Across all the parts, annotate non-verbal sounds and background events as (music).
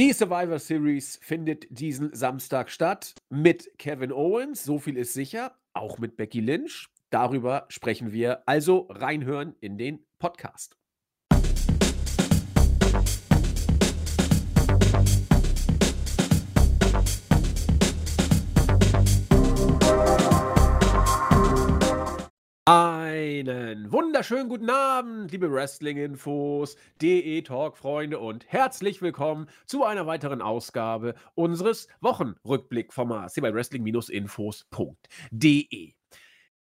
Die Survivor Series findet diesen Samstag statt mit Kevin Owens, so viel ist sicher, auch mit Becky Lynch. Darüber sprechen wir. Also reinhören in den Podcast. Einen wunderschönen guten Abend, liebe Wrestling-Infos, DE-Talk-Freunde und herzlich willkommen zu einer weiteren Ausgabe unseres Wochenrückblick-Formats hier bei Wrestling-Infos.de.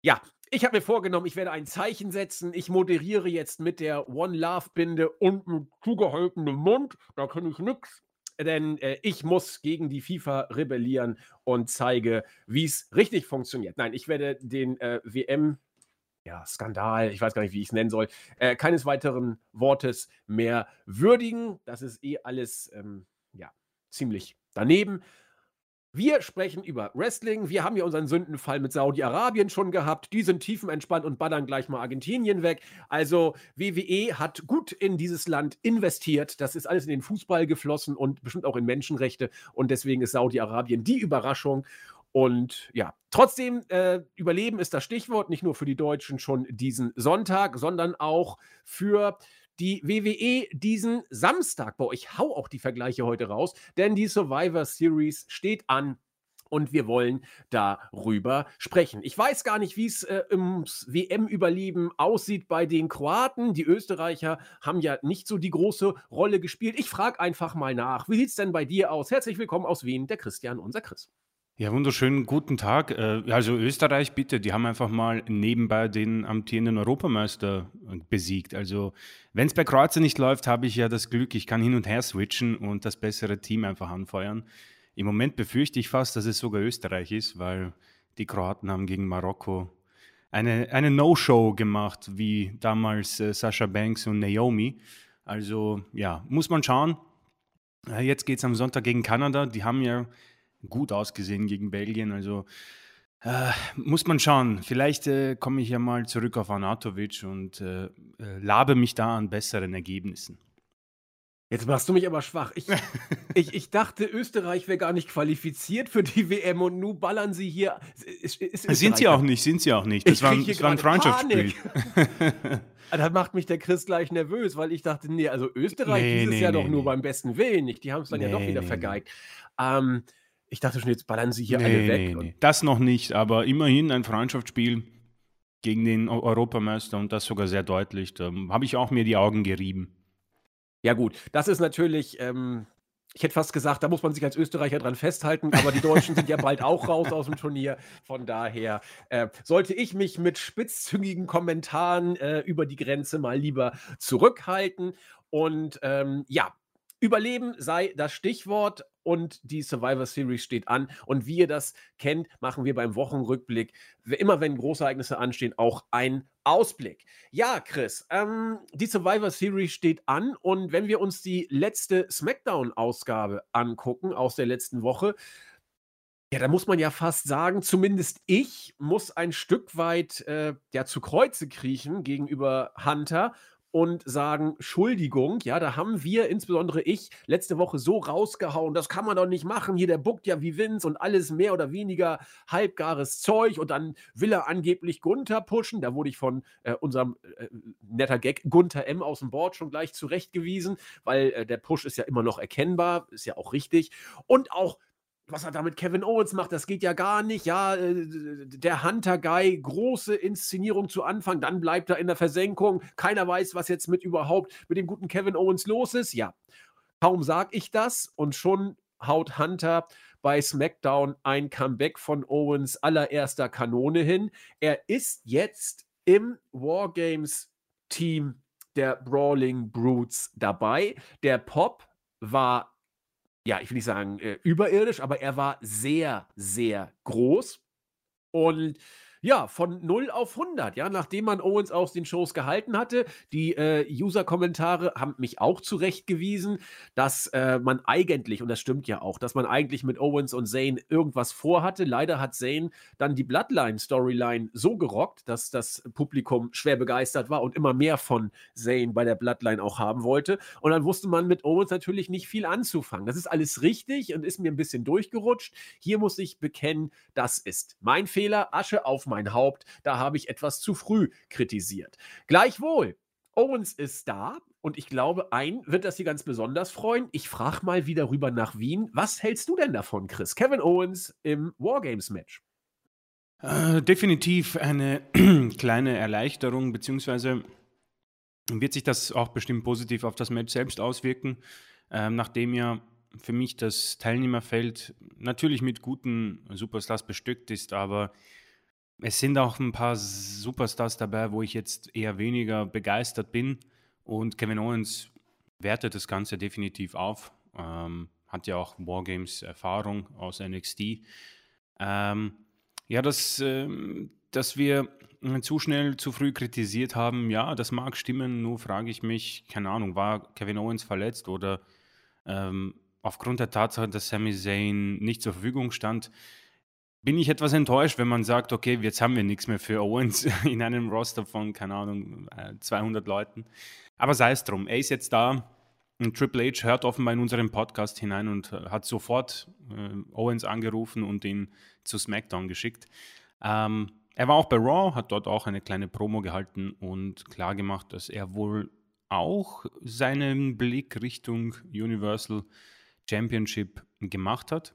Ja, ich habe mir vorgenommen, ich werde ein Zeichen setzen. Ich moderiere jetzt mit der One Love-Binde und mit zugehaltenem Mund. Da kann ich nichts denn äh, ich muss gegen die FIFA rebellieren und zeige, wie es richtig funktioniert. Nein, ich werde den äh, WM ja, Skandal, ich weiß gar nicht, wie ich es nennen soll, äh, keines weiteren Wortes mehr würdigen. Das ist eh alles, ähm, ja, ziemlich daneben. Wir sprechen über Wrestling. Wir haben ja unseren Sündenfall mit Saudi-Arabien schon gehabt. Die sind tiefenentspannt und ballern gleich mal Argentinien weg. Also WWE hat gut in dieses Land investiert. Das ist alles in den Fußball geflossen und bestimmt auch in Menschenrechte. Und deswegen ist Saudi-Arabien die Überraschung. Und ja, trotzdem, äh, Überleben ist das Stichwort, nicht nur für die Deutschen schon diesen Sonntag, sondern auch für die WWE diesen Samstag. Boah, ich hau auch die Vergleiche heute raus, denn die Survivor Series steht an und wir wollen darüber sprechen. Ich weiß gar nicht, wie es äh, ums WM-Überleben aussieht bei den Kroaten. Die Österreicher haben ja nicht so die große Rolle gespielt. Ich frage einfach mal nach. Wie sieht es denn bei dir aus? Herzlich willkommen aus Wien, der Christian, unser Chris. Ja, wunderschönen guten Tag. Äh, also Österreich, bitte, die haben einfach mal nebenbei den amtierenden Europameister äh, besiegt. Also wenn es bei Kroatien nicht läuft, habe ich ja das Glück, ich kann hin und her switchen und das bessere Team einfach anfeuern. Im Moment befürchte ich fast, dass es sogar Österreich ist, weil die Kroaten haben gegen Marokko eine, eine No-Show gemacht, wie damals äh, Sascha Banks und Naomi. Also ja, muss man schauen. Äh, jetzt geht es am Sonntag gegen Kanada. Die haben ja gut ausgesehen gegen Belgien. Also äh, muss man schauen. Vielleicht äh, komme ich ja mal zurück auf Anatovic und äh, äh, labe mich da an besseren Ergebnissen. Jetzt machst du mich aber schwach. Ich, (laughs) ich, ich dachte, Österreich wäre gar nicht qualifiziert für die WM und nun ballern sie hier. Ist, ist sind sie auch nicht, sind sie auch nicht. Das, war, ein, das war ein Freundschaftsspiel. (laughs) (laughs) da macht mich der Chris gleich nervös, weil ich dachte, nee, also Österreich nee, dieses nee, Jahr nee, doch nur beim besten Willen nicht. Die haben es dann ja doch wieder vergeigt. Ähm, ich dachte schon, jetzt ballern sie hier nee, alle weg. Nee, nee. Das noch nicht, aber immerhin ein Freundschaftsspiel gegen den Europameister und das sogar sehr deutlich. Da habe ich auch mir die Augen gerieben. Ja, gut, das ist natürlich. Ähm, ich hätte fast gesagt, da muss man sich als Österreicher dran festhalten, aber die Deutschen sind ja bald auch raus aus dem Turnier. Von daher äh, sollte ich mich mit spitzzüngigen Kommentaren äh, über die Grenze mal lieber zurückhalten. Und ähm, ja, Überleben sei das Stichwort und die Survivor Series steht an. Und wie ihr das kennt, machen wir beim Wochenrückblick, immer wenn Großereignisse anstehen, auch einen Ausblick. Ja, Chris, ähm, die Survivor Series steht an und wenn wir uns die letzte SmackDown-Ausgabe angucken aus der letzten Woche, ja, da muss man ja fast sagen, zumindest ich muss ein Stück weit äh, ja, zu Kreuze kriechen gegenüber Hunter und sagen, Entschuldigung, ja, da haben wir, insbesondere ich, letzte Woche so rausgehauen, das kann man doch nicht machen, hier der buckt ja wie Vince und alles mehr oder weniger halbgares Zeug und dann will er angeblich Gunther pushen, da wurde ich von äh, unserem äh, netter Gag Gunther M. aus dem Board schon gleich zurechtgewiesen, weil äh, der Push ist ja immer noch erkennbar, ist ja auch richtig. Und auch was er da mit Kevin Owens macht, das geht ja gar nicht. Ja, äh, der Hunter-Guy, große Inszenierung zu Anfang, dann bleibt er in der Versenkung. Keiner weiß, was jetzt mit überhaupt mit dem guten Kevin Owens los ist. Ja, kaum sag ich das und schon haut Hunter bei SmackDown ein Comeback von Owens allererster Kanone hin. Er ist jetzt im Wargames-Team der Brawling Brutes dabei. Der Pop war ja, ich will nicht sagen äh, überirdisch, aber er war sehr, sehr groß. Und Ja, von 0 auf 100, ja, nachdem man Owens aus den Shows gehalten hatte. Die äh, User-Kommentare haben mich auch zurechtgewiesen, dass äh, man eigentlich, und das stimmt ja auch, dass man eigentlich mit Owens und Zane irgendwas vorhatte. Leider hat Zane dann die Bloodline-Storyline so gerockt, dass das Publikum schwer begeistert war und immer mehr von Zane bei der Bloodline auch haben wollte. Und dann wusste man mit Owens natürlich nicht viel anzufangen. Das ist alles richtig und ist mir ein bisschen durchgerutscht. Hier muss ich bekennen, das ist mein Fehler. Asche auf mein Haupt, da habe ich etwas zu früh kritisiert. Gleichwohl, Owens ist da und ich glaube, ein wird das hier ganz besonders freuen. Ich frage mal wieder rüber nach Wien. Was hältst du denn davon, Chris? Kevin Owens im Wargames-Match. Äh, definitiv eine (clears throat) kleine Erleichterung, beziehungsweise wird sich das auch bestimmt positiv auf das Match selbst auswirken, äh, nachdem ja für mich das Teilnehmerfeld natürlich mit guten Superstars bestückt ist, aber es sind auch ein paar Superstars dabei, wo ich jetzt eher weniger begeistert bin. Und Kevin Owens wertet das Ganze definitiv auf. Ähm, hat ja auch Wargames-Erfahrung aus NXT. Ähm, ja, dass, ähm, dass wir zu schnell, zu früh kritisiert haben, ja, das mag stimmen, nur frage ich mich, keine Ahnung, war Kevin Owens verletzt oder ähm, aufgrund der Tatsache, dass Sami Zayn nicht zur Verfügung stand, bin ich etwas enttäuscht, wenn man sagt, okay, jetzt haben wir nichts mehr für Owens (laughs) in einem Roster von, keine Ahnung, 200 äh, Leuten. Aber sei es drum, er ist jetzt da. Triple H hört offenbar in unseren Podcast hinein und äh, hat sofort äh, Owens angerufen und ihn zu SmackDown geschickt. Ähm, er war auch bei Raw, hat dort auch eine kleine Promo gehalten und klar gemacht, dass er wohl auch seinen Blick Richtung Universal Championship gemacht hat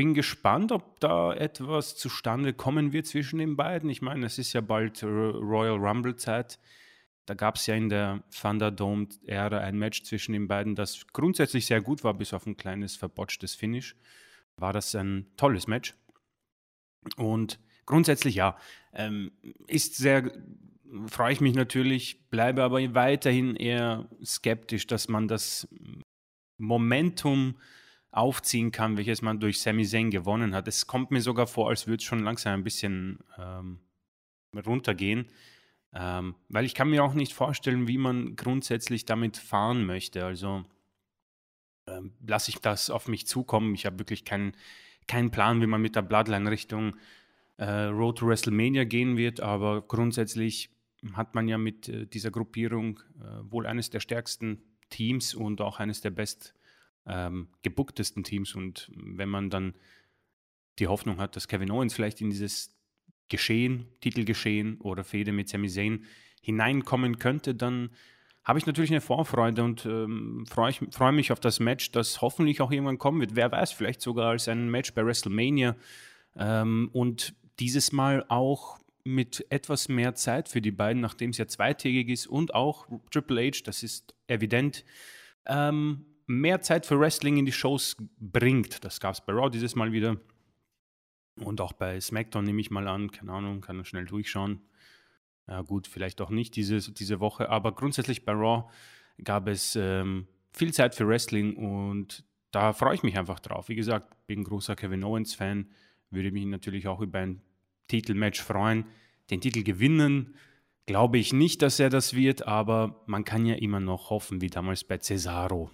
bin gespannt, ob da etwas zustande kommen wird zwischen den beiden. Ich meine, es ist ja bald Royal Rumble-Zeit. Da gab es ja in der Thunderdome-Ära ein Match zwischen den beiden, das grundsätzlich sehr gut war, bis auf ein kleines verbotschtes Finish. War das ein tolles Match. Und grundsätzlich ja, ähm, ist sehr, freue ich mich natürlich, bleibe aber weiterhin eher skeptisch, dass man das Momentum aufziehen kann, welches man durch Sami Zayn gewonnen hat. Es kommt mir sogar vor, als würde es schon langsam ein bisschen ähm, runtergehen, ähm, weil ich kann mir auch nicht vorstellen, wie man grundsätzlich damit fahren möchte. Also ähm, lasse ich das auf mich zukommen. Ich habe wirklich keinen kein Plan, wie man mit der Bloodline Richtung äh, Road to WrestleMania gehen wird, aber grundsätzlich hat man ja mit äh, dieser Gruppierung äh, wohl eines der stärksten Teams und auch eines der best ähm, gebucktesten Teams. Und wenn man dann die Hoffnung hat, dass Kevin Owens vielleicht in dieses Geschehen, Titelgeschehen oder Fehde mit Sami Zayn hineinkommen könnte, dann habe ich natürlich eine Vorfreude und ähm, freue freu mich auf das Match, das hoffentlich auch irgendwann kommen wird. Wer weiß, vielleicht sogar als ein Match bei WrestleMania ähm, und dieses Mal auch mit etwas mehr Zeit für die beiden, nachdem es ja zweitägig ist und auch Triple H, das ist evident, ähm, mehr Zeit für Wrestling in die Shows bringt. Das gab es bei Raw dieses Mal wieder. Und auch bei SmackDown nehme ich mal an. Keine Ahnung, kann schnell durchschauen. Ja, gut, vielleicht auch nicht diese, diese Woche. Aber grundsätzlich bei Raw gab es ähm, viel Zeit für Wrestling und da freue ich mich einfach drauf. Wie gesagt, bin großer Kevin Owens-Fan. Würde mich natürlich auch über ein Titelmatch freuen. Den Titel gewinnen glaube ich nicht, dass er das wird, aber man kann ja immer noch hoffen, wie damals bei Cesaro.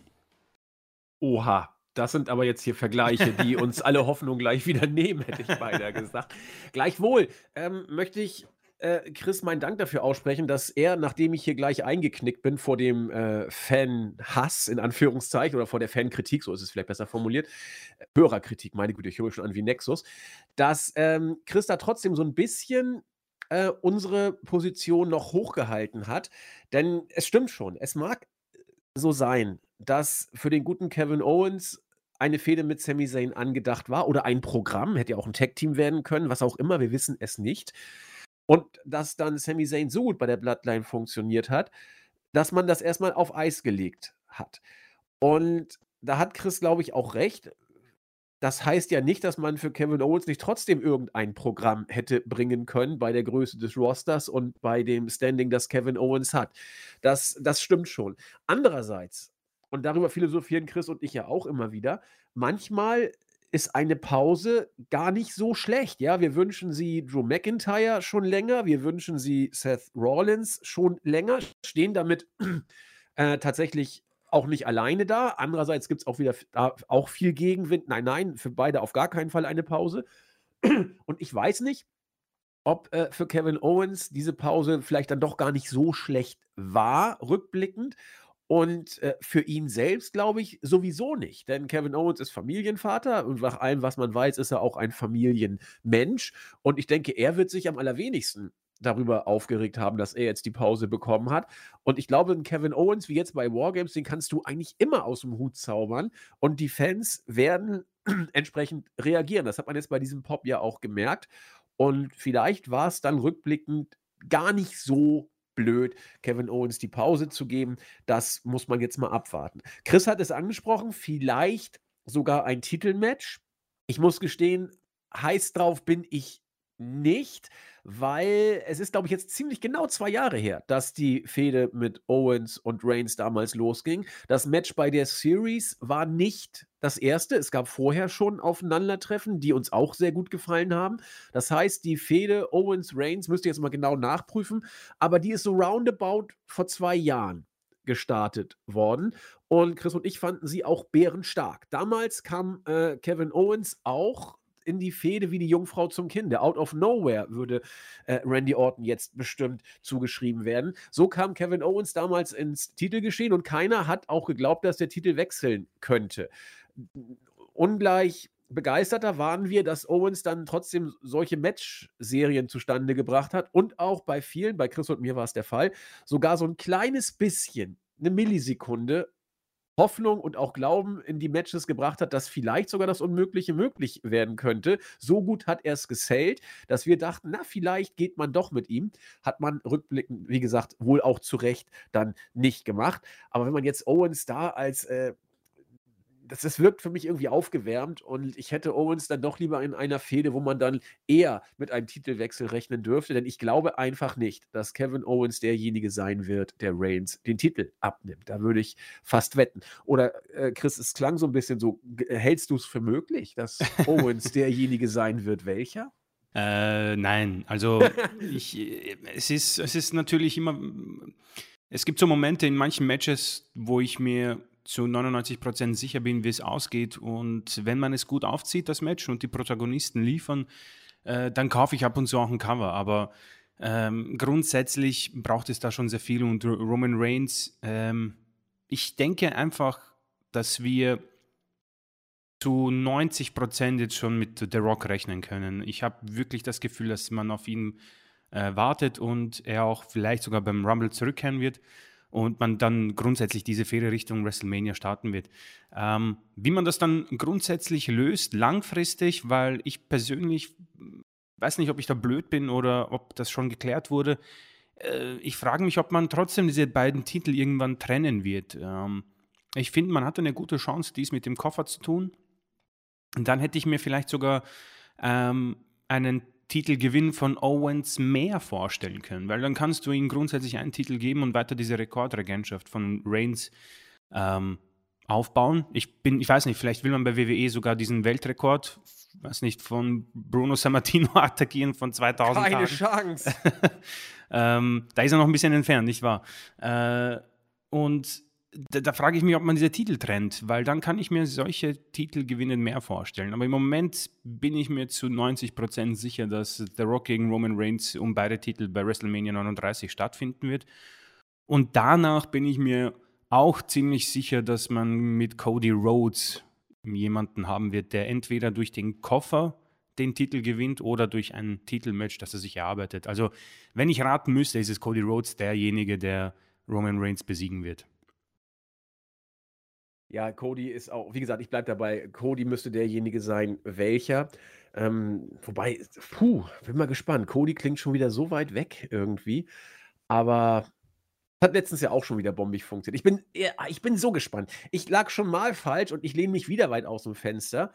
Oha, das sind aber jetzt hier Vergleiche, die uns alle Hoffnung gleich wieder (laughs) nehmen, hätte ich beinahe gesagt. Gleichwohl ähm, möchte ich äh, Chris meinen Dank dafür aussprechen, dass er, nachdem ich hier gleich eingeknickt bin vor dem äh, Fan-Hass, in Anführungszeichen, oder vor der Fankritik, so ist es vielleicht besser formuliert, äh, Hörerkritik, meine Güte, ich höre schon an wie Nexus, dass ähm, Chris da trotzdem so ein bisschen äh, unsere Position noch hochgehalten hat. Denn es stimmt schon, es mag so sein, dass für den guten Kevin Owens eine Fehde mit Sami Zayn angedacht war oder ein Programm, hätte ja auch ein Tag-Team werden können, was auch immer, wir wissen es nicht. Und dass dann Sami Zayn so gut bei der Bloodline funktioniert hat, dass man das erstmal auf Eis gelegt hat. Und da hat Chris, glaube ich, auch recht. Das heißt ja nicht, dass man für Kevin Owens nicht trotzdem irgendein Programm hätte bringen können bei der Größe des Rosters und bei dem Standing, das Kevin Owens hat. Das, das stimmt schon. Andererseits und darüber philosophieren Chris und ich ja auch immer wieder, manchmal ist eine Pause gar nicht so schlecht. Ja, wir wünschen sie Drew McIntyre schon länger, wir wünschen sie Seth Rollins schon länger, stehen damit (clears throat) äh, tatsächlich auch nicht alleine da. Andererseits gibt es auch wieder auch viel Gegenwind. Nein, nein, für beide auf gar keinen Fall eine Pause. (clears throat) Und ich weiß nicht, ob äh, für Kevin Owens diese Pause vielleicht dann doch gar nicht so schlecht war, rückblickend. Und äh, für ihn selbst glaube ich sowieso nicht, denn Kevin Owens ist Familienvater und nach allem, was man weiß, ist er auch ein Familienmensch. Und ich denke, er wird sich am allerwenigsten darüber aufgeregt haben, dass er jetzt die Pause bekommen hat. Und ich glaube, Kevin Owens, wie jetzt bei Wargames, den kannst du eigentlich immer aus dem Hut zaubern. Und die Fans werden (clears throat) entsprechend reagieren. Das hat man jetzt bei diesem Pop ja auch gemerkt. Und vielleicht war es dann rückblickend gar nicht so blöd, Kevin Owens die Pause zu geben. Das muss man jetzt mal abwarten. Chris hat es angesprochen, vielleicht sogar ein Titelmatch. Ich muss gestehen, heiß drauf bin ich nicht, weil es ist, glaube ich, jetzt ziemlich genau zwei Jahre her, dass die Fehde mit Owens und Reigns damals losging. Das Match bei der Series war nicht das erste. Es gab vorher schon Aufeinandertreffen, die uns auch sehr gut gefallen haben. Das heißt, die Fehde Owens-Reigns müsst ihr jetzt mal genau nachprüfen, aber die ist so roundabout vor zwei Jahren gestartet worden. Und Chris und ich fanden sie auch bärenstark. Damals kam äh, Kevin Owens auch in die Fehde wie die Jungfrau zum Kinde. Out of nowhere würde äh, Randy Orton jetzt bestimmt zugeschrieben werden. So kam Kevin Owens damals ins Titelgeschehen und keiner hat auch geglaubt, dass der Titel wechseln könnte. Ungleich begeisterter waren wir, dass Owens dann trotzdem solche Match-Serien zustande gebracht hat und auch bei vielen, bei Chris und mir war es der Fall, sogar so ein kleines bisschen, eine Millisekunde Hoffnung und auch Glauben in die Matches gebracht hat, dass vielleicht sogar das Unmögliche möglich werden könnte. So gut hat er es gesellt, dass wir dachten, na, vielleicht geht man doch mit ihm. Hat man rückblickend, wie gesagt, wohl auch zu Recht dann nicht gemacht. Aber wenn man jetzt Owens da als äh, das, das wirkt für mich irgendwie aufgewärmt und ich hätte Owens dann doch lieber in einer Fehde, wo man dann eher mit einem Titelwechsel rechnen dürfte, denn ich glaube einfach nicht, dass Kevin Owens derjenige sein wird, der Reigns den Titel abnimmt. Da würde ich fast wetten. Oder äh, Chris, es klang so ein bisschen so, hältst du es für möglich, dass Owens derjenige sein wird? Welcher? Äh, nein, also (laughs) ich, äh, es, ist, es ist natürlich immer, es gibt so Momente in manchen Matches, wo ich mir zu 99 Prozent sicher bin, wie es ausgeht. Und wenn man es gut aufzieht, das Match, und die Protagonisten liefern, äh, dann kaufe ich ab und zu auch ein Cover. Aber ähm, grundsätzlich braucht es da schon sehr viel. Und Roman Reigns, ähm, ich denke einfach, dass wir zu 90 Prozent jetzt schon mit The Rock rechnen können. Ich habe wirklich das Gefühl, dass man auf ihn äh, wartet und er auch vielleicht sogar beim Rumble zurückkehren wird und man dann grundsätzlich diese faire Richtung WrestleMania starten wird. Ähm, wie man das dann grundsätzlich löst, langfristig, weil ich persönlich weiß nicht, ob ich da blöd bin oder ob das schon geklärt wurde. Äh, ich frage mich, ob man trotzdem diese beiden Titel irgendwann trennen wird. Ähm, ich finde, man hatte eine gute Chance, dies mit dem Koffer zu tun. Und dann hätte ich mir vielleicht sogar ähm, einen Titelgewinn von Owens mehr vorstellen können, weil dann kannst du ihm grundsätzlich einen Titel geben und weiter diese Rekordregentschaft von Reigns ähm, aufbauen. Ich bin, ich weiß nicht, vielleicht will man bei WWE sogar diesen Weltrekord, weiß nicht, von Bruno Sammartino (laughs) attackieren von 2000 Keine Tagen. Chance. (laughs) ähm, da ist er noch ein bisschen entfernt, nicht wahr? Äh, und da, da frage ich mich, ob man diese Titel trennt, weil dann kann ich mir solche Titelgewinne mehr vorstellen. Aber im Moment bin ich mir zu 90% sicher, dass The Rock gegen Roman Reigns um beide Titel bei WrestleMania 39 stattfinden wird. Und danach bin ich mir auch ziemlich sicher, dass man mit Cody Rhodes jemanden haben wird, der entweder durch den Koffer den Titel gewinnt oder durch ein Titelmatch, das er sich erarbeitet. Also, wenn ich raten müsste, ist es Cody Rhodes derjenige, der Roman Reigns besiegen wird. Ja, Cody ist auch, wie gesagt, ich bleibe dabei, Cody müsste derjenige sein, welcher. Ähm, wobei, puh, bin mal gespannt. Cody klingt schon wieder so weit weg irgendwie. Aber hat letztens ja auch schon wieder bombig funktioniert. Ich bin, ich bin so gespannt. Ich lag schon mal falsch und ich lehne mich wieder weit aus dem Fenster.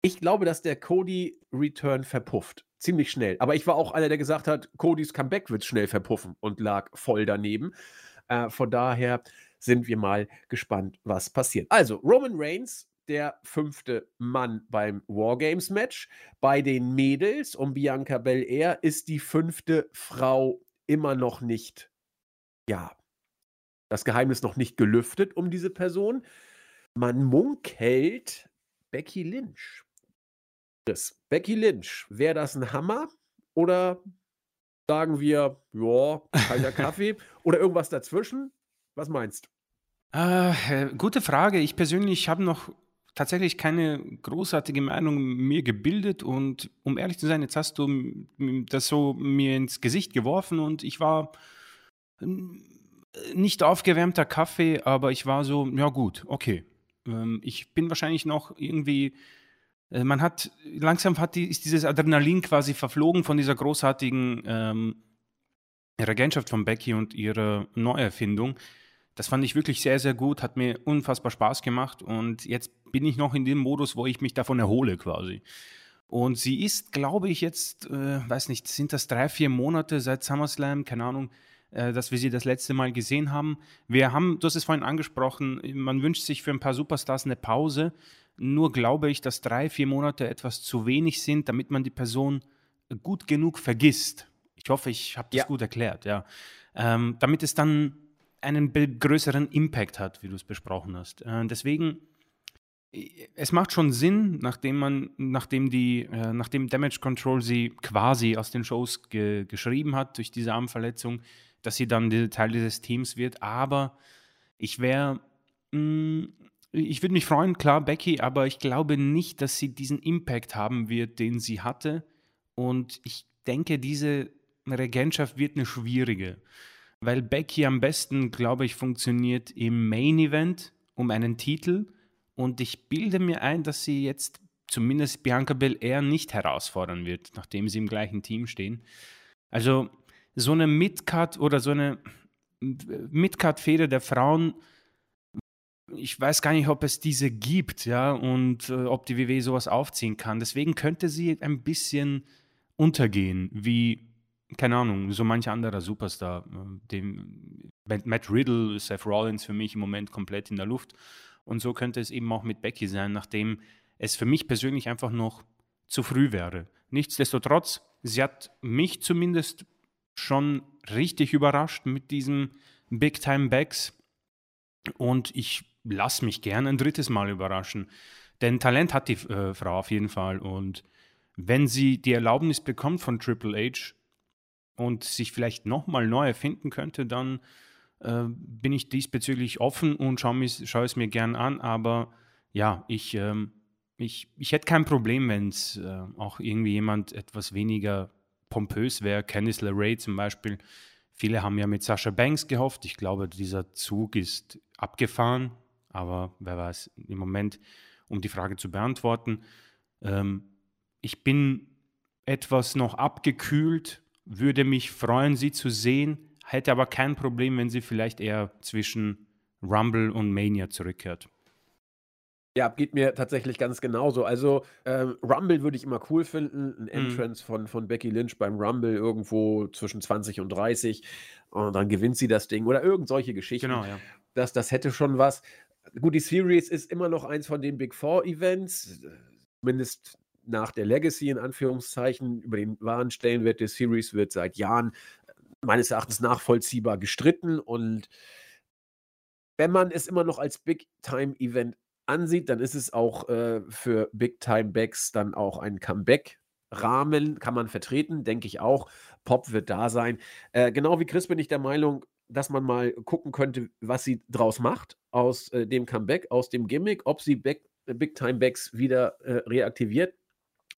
Ich glaube, dass der Cody-Return verpufft. Ziemlich schnell. Aber ich war auch einer, der gesagt hat, Codys Comeback wird schnell verpuffen und lag voll daneben. Äh, von daher sind wir mal gespannt, was passiert. Also, Roman Reigns der fünfte Mann beim Wargames-Match. Bei den Mädels um Bianca Belair ist die fünfte Frau immer noch nicht, ja, das Geheimnis noch nicht gelüftet um diese Person. Man munkelt Becky Lynch. Das Becky Lynch, wäre das ein Hammer oder sagen wir, ja, kalter (laughs) Kaffee oder irgendwas dazwischen? Was meinst du? Äh, gute Frage. Ich persönlich habe noch tatsächlich keine großartige Meinung mir gebildet und um ehrlich zu sein, jetzt hast du das so mir ins Gesicht geworfen und ich war nicht aufgewärmter Kaffee, aber ich war so, ja gut, okay. Ähm, ich bin wahrscheinlich noch irgendwie äh, man hat, langsam hat die, ist dieses Adrenalin quasi verflogen von dieser großartigen ähm, Regentschaft von Becky und ihrer Neuerfindung. Das fand ich wirklich sehr, sehr gut, hat mir unfassbar Spaß gemacht und jetzt bin ich noch in dem Modus, wo ich mich davon erhole quasi. Und sie ist, glaube ich, jetzt, äh, weiß nicht, sind das drei, vier Monate seit SummerSlam, keine Ahnung, äh, dass wir sie das letzte Mal gesehen haben. Wir haben, du hast es vorhin angesprochen, man wünscht sich für ein paar Superstars eine Pause. Nur glaube ich, dass drei, vier Monate etwas zu wenig sind, damit man die Person gut genug vergisst. Ich hoffe, ich habe das ja. gut erklärt, ja. Ähm, damit es dann einen größeren Impact hat, wie du es besprochen hast. Äh, deswegen, es macht schon Sinn, nachdem man, nachdem die, äh, nachdem Damage Control sie quasi aus den Shows ge geschrieben hat durch diese Armverletzung, dass sie dann Teil dieses Teams wird. Aber ich wäre mm, ich würde mich freuen, klar, Becky, aber ich glaube nicht, dass sie diesen Impact haben wird, den sie hatte. Und ich denke, diese Regentschaft wird eine schwierige, weil Becky am besten, glaube ich, funktioniert im Main Event um einen Titel. Und ich bilde mir ein, dass sie jetzt zumindest Bianca Belair nicht herausfordern wird, nachdem sie im gleichen Team stehen. Also so eine Midcard oder so eine Midcard-Fehde der Frauen ich weiß gar nicht, ob es diese gibt, ja, und äh, ob die WWE sowas aufziehen kann. Deswegen könnte sie ein bisschen untergehen, wie, keine Ahnung, so manch anderer Superstar. Äh, dem, Matt Riddle, Seth Rollins für mich im Moment komplett in der Luft. Und so könnte es eben auch mit Becky sein, nachdem es für mich persönlich einfach noch zu früh wäre. Nichtsdestotrotz, sie hat mich zumindest schon richtig überrascht mit diesen Big Time Backs. Und ich lass mich gerne ein drittes Mal überraschen. Denn Talent hat die äh, Frau auf jeden Fall. Und wenn sie die Erlaubnis bekommt von Triple H und sich vielleicht nochmal neu erfinden könnte, dann äh, bin ich diesbezüglich offen und schaue, schaue es mir gern an. Aber ja, ich, ähm, ich, ich hätte kein Problem, wenn es äh, auch irgendwie jemand etwas weniger pompös wäre. Candice LeRae zum Beispiel. Viele haben ja mit Sascha Banks gehofft. Ich glaube, dieser Zug ist abgefahren. Aber wer weiß, im Moment, um die Frage zu beantworten, ähm, ich bin etwas noch abgekühlt, würde mich freuen, sie zu sehen, hätte aber kein Problem, wenn sie vielleicht eher zwischen Rumble und Mania zurückkehrt. Ja, geht mir tatsächlich ganz genauso. Also, ähm, Rumble würde ich immer cool finden. Ein mhm. Entrance von, von Becky Lynch beim Rumble irgendwo zwischen 20 und 30 und dann gewinnt sie das Ding oder irgend solche Geschichten. Genau, ja. Das, das hätte schon was. Gut, die Series ist immer noch eins von den Big Four Events, zumindest nach der Legacy in Anführungszeichen. Über den wahren Stellenwert der Series wird seit Jahren meines Erachtens nachvollziehbar gestritten. Und wenn man es immer noch als Big Time Event ansieht, dann ist es auch äh, für Big Time Backs dann auch ein Comeback. Rahmen kann man vertreten, denke ich auch. Pop wird da sein. Äh, genau wie Chris bin ich der Meinung, dass man mal gucken könnte, was sie draus macht aus äh, dem Comeback, aus dem Gimmick, ob sie äh, Big Time Backs wieder äh, reaktiviert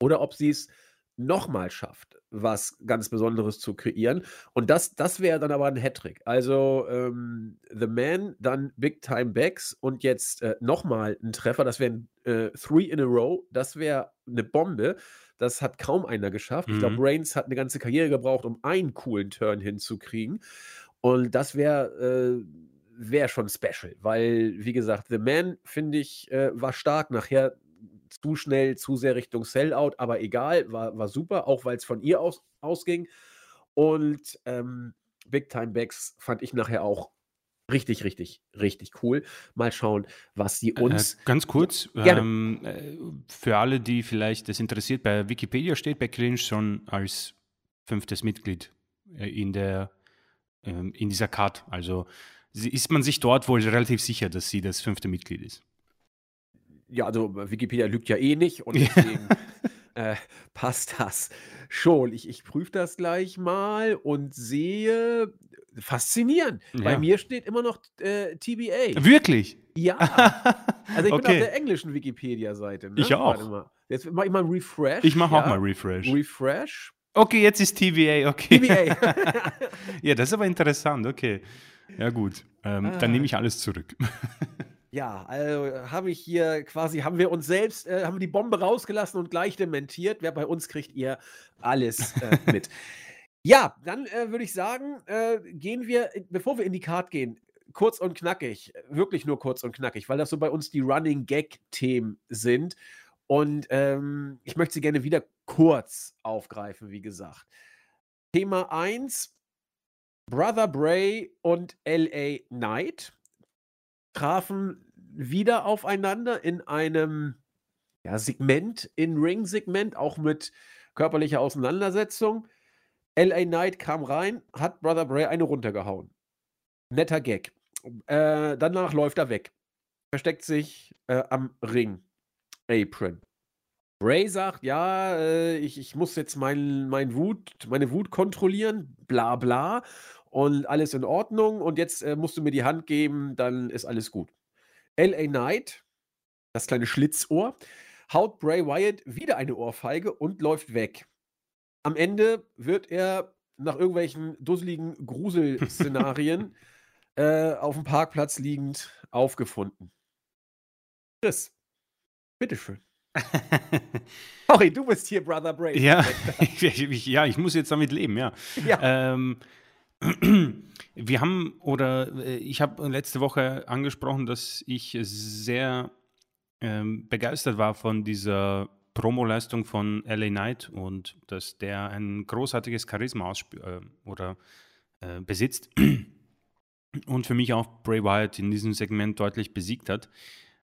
oder ob sie es nochmal schafft, was ganz Besonderes zu kreieren. Und das, das wäre dann aber ein Hattrick. Also ähm, The Man, dann Big Time Backs und jetzt äh, nochmal ein Treffer. Das wären äh, Three in a Row. Das wäre eine Bombe. Das hat kaum einer geschafft. Mhm. Ich glaube, Reigns hat eine ganze Karriere gebraucht, um einen coolen Turn hinzukriegen. Und das wäre äh, wär schon special, weil, wie gesagt, The Man, finde ich, äh, war stark. Nachher zu schnell, zu sehr Richtung Sellout, aber egal, war, war super, auch weil es von ihr aus, ausging. Und ähm, Big Time Backs fand ich nachher auch Richtig, richtig, richtig cool. Mal schauen, was sie Äh, uns ganz kurz, ähm, äh, für alle, die vielleicht das interessiert, bei Wikipedia steht Becky Lynch schon als fünftes Mitglied äh, in der ähm, in dieser Card. Also ist man sich dort wohl relativ sicher, dass sie das fünfte Mitglied ist. Ja, also Wikipedia lügt ja eh nicht und deswegen (laughs) äh, passt das schon. Ich, ich prüfe das gleich mal und sehe faszinierend. Bei Ja. mir steht immer noch äh, TBA. Wirklich? Ja, (laughs) also ich bin auf okay. der englischen Wikipedia-Seite. Ne? Ich auch. Warte mal. Jetzt mache ich mal einen Refresh. Ich mache auch ja. mal Refresh. Refresh. Okay, jetzt ist TVA, okay. TBA. (laughs) ja, das ist aber interessant, okay. Ja, gut. Ähm, Ah. Dann nehme ich alles zurück. Ja, also habe ich hier quasi, haben wir uns selbst, äh, haben wir die Bombe rausgelassen und gleich dementiert. Wer bei uns kriegt ihr alles äh, mit. (laughs) Ja, dann äh, würde ich sagen, äh, gehen wir, bevor wir in die Card gehen, kurz und knackig, wirklich nur kurz und knackig, weil das so bei uns die Running Gag-Themen sind. Und ähm, ich möchte sie gerne wieder kurz aufgreifen, wie gesagt. Thema 1, Brother Bray und LA Knight trafen wieder aufeinander in einem ja, Segment, in Ring-Segment, auch mit körperlicher Auseinandersetzung. LA Knight kam rein, hat Brother Bray eine runtergehauen. Netter Gag. Äh, danach läuft er weg. Versteckt sich äh, am Ring. Apron. Bray sagt, ja, äh, ich, ich muss jetzt mein, mein Wut, meine Wut kontrollieren, bla bla. Und alles in Ordnung. Und jetzt äh, musst du mir die Hand geben, dann ist alles gut. LA Knight, das kleine Schlitzohr, haut Bray Wyatt wieder eine Ohrfeige und läuft weg. Am Ende wird er nach irgendwelchen dusseligen Gruselszenarien (laughs) äh, auf dem Parkplatz liegend aufgefunden. Chris, bitteschön. (laughs) Sorry, du bist hier Brother Bray. ja, (laughs) ich, ja, ich muss jetzt damit leben, ja. Ja. Ähm, wir haben, oder äh, ich habe letzte Woche angesprochen, dass ich sehr ähm, begeistert war von dieser Promoleistung von LA Knight und dass der ein großartiges Charisma äh, oder äh, besitzt (clears throat) und für mich auch Bray Wyatt in diesem Segment deutlich besiegt hat.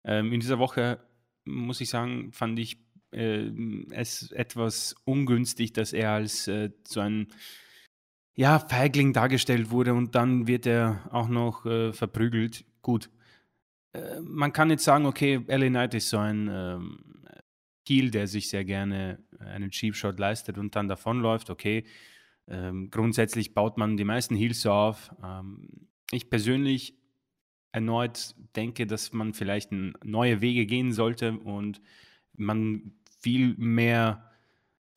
Ähm, in dieser Woche muss ich sagen, fand ich äh, es etwas ungünstig, dass er als äh, so ein ja, Feigling dargestellt wurde und dann wird er auch noch äh, verprügelt. Gut. Äh, man kann jetzt sagen, okay, LA Knight ist so ein ähm, Heel, der sich sehr gerne einen Cheap Shot leistet und dann davonläuft. Okay, ähm, grundsätzlich baut man die meisten Heels so auf. Ähm, ich persönlich erneut denke, dass man vielleicht neue Wege gehen sollte und man viel mehr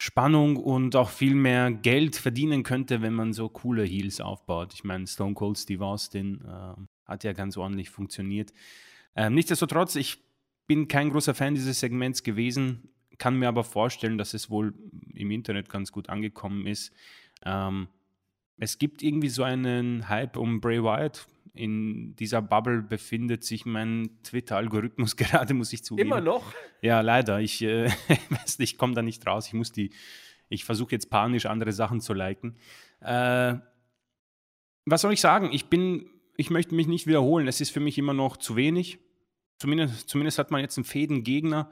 Spannung und auch viel mehr Geld verdienen könnte, wenn man so coole Heels aufbaut. Ich meine, Stone Cold Steve Austin äh, hat ja ganz ordentlich funktioniert. Ähm, nichtsdestotrotz, ich bin kein großer Fan dieses Segments gewesen, kann mir aber vorstellen, dass es wohl im Internet ganz gut angekommen ist. Ähm, es gibt irgendwie so einen Hype um Bray Wyatt. In dieser Bubble befindet sich mein Twitter-Algorithmus (laughs) gerade, muss ich zugeben. Immer noch? Ja, leider. Ich, äh, (laughs) ich komme da nicht raus. Ich muss die, ich versuche jetzt panisch andere Sachen zu liken. Äh, was soll ich sagen? Ich bin, ich möchte mich nicht wiederholen. Es ist für mich immer noch zu wenig. Zumindest, zumindest hat man jetzt einen Fädengegner.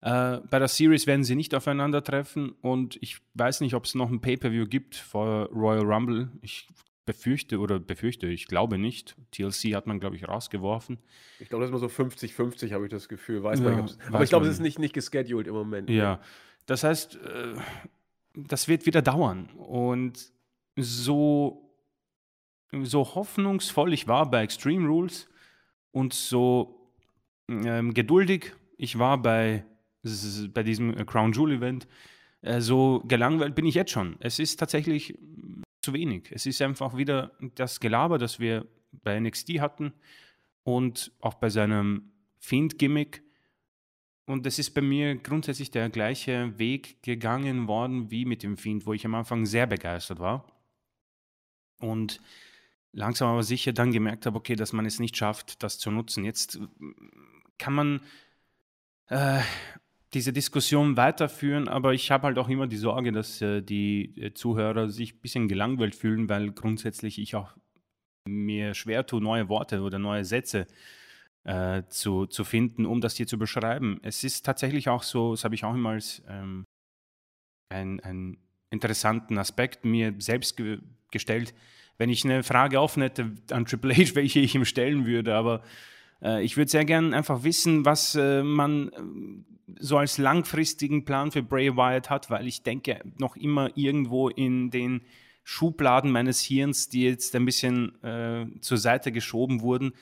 Äh, bei der Series werden sie nicht aufeinandertreffen und ich weiß nicht, ob es noch ein Pay-Per-View gibt vor Royal Rumble. Ich befürchte oder befürchte, ich glaube nicht. TLC hat man, glaube ich, rausgeworfen. Ich glaube, das ist immer so 50-50, habe ich das Gefühl. Weiß Ja, man ob's- aber weiß ich glaube, es ist nicht, nicht gescheduled im Moment. ne? Ja, das heißt, äh, das wird wieder dauern. Und so, so hoffnungsvoll ich war bei Extreme Rules und so ähm, geduldig ich war bei, bei diesem Crown Jewel Event, äh, so gelangweilt bin ich jetzt schon. Es ist tatsächlich zu wenig. Es ist einfach wieder das Gelaber, das wir bei NXT hatten und auch bei seinem Fiend-Gimmick. Und es ist bei mir grundsätzlich der gleiche Weg gegangen worden wie mit dem Fiend, wo ich am Anfang sehr begeistert war. Und langsam aber sicher dann gemerkt habe, okay, dass man es nicht schafft, das zu nutzen. Jetzt kann man äh, diese Diskussion weiterführen, aber ich habe halt auch immer die Sorge, dass äh, die äh, Zuhörer sich ein bisschen gelangweilt fühlen, weil grundsätzlich ich auch mir schwer tue, neue Worte oder neue Sätze äh, zu, zu finden, um das hier zu beschreiben. Es ist tatsächlich auch so, das habe ich auch immer als ähm, einen interessanten Aspekt mir selbst ge gestellt, wenn ich eine Frage offen hätte an Triple H, (laughs) welche ich ihm stellen würde, aber ich würde sehr gerne einfach wissen, was äh, man äh, so als langfristigen Plan für Bray Wyatt hat, weil ich denke noch immer irgendwo in den Schubladen meines Hirns, die jetzt ein bisschen äh, zur Seite geschoben wurden,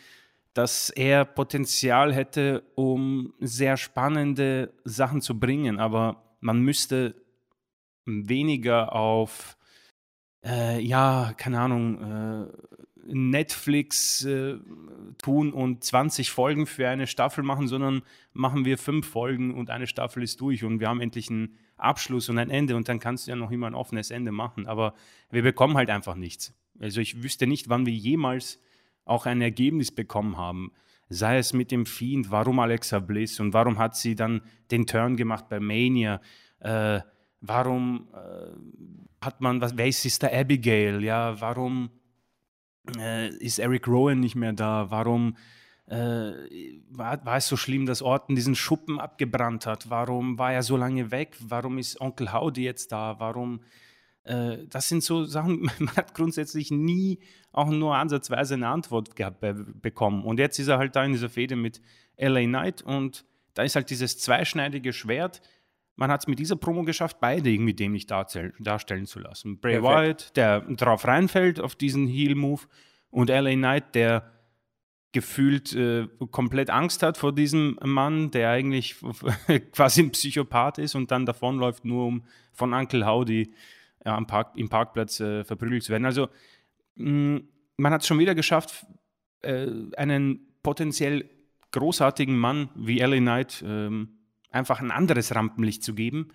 dass er Potenzial hätte, um sehr spannende Sachen zu bringen, aber man müsste weniger auf, äh, ja, keine Ahnung, äh, Netflix äh, tun und 20 Folgen für eine Staffel machen, sondern machen wir fünf Folgen und eine Staffel ist durch und wir haben endlich einen Abschluss und ein Ende und dann kannst du ja noch immer ein offenes Ende machen. Aber wir bekommen halt einfach nichts. Also ich wüsste nicht, wann wir jemals auch ein Ergebnis bekommen haben. Sei es mit dem Fiend, warum Alexa Bliss und warum hat sie dann den Turn gemacht bei Mania? Äh, warum äh, hat man, was, wer ist Sister Abigail? Ja, warum äh, ist Eric Rowan nicht mehr da? Warum äh, war, war, es so schlimm, dass Orton diesen Schuppen abgebrannt hat? Warum war er so lange weg? Warum ist Onkel Howdy jetzt da? Warum? Äh, das sind so Sachen, (laughs) man hat grundsätzlich nie auch nur ansatzweise eine Antwort gehabt, be bekommen. Und jetzt ist er halt da in dieser Fehde mit LA Knight und da ist halt dieses zweischneidige Schwert. Man hat es mit dieser Promo geschafft, beide irgendwie dämlich darstellen zu lassen. Bray. Wyatt, der drauf reinfällt auf diesen Heel-Move und LA Knight, der gefühlt äh, komplett Angst hat vor diesem Mann, der eigentlich (laughs) quasi ein Psychopath ist und dann davonläuft, nur um von Uncle Howdy ja, am Park, im Parkplatz äh, verprügelt zu werden. Also mh, mm, man hat es schon wieder geschafft, äh, einen potenziell großartigen Mann wie Ellie Knight ähm, einfach ein anderes Rampenlicht zu geben.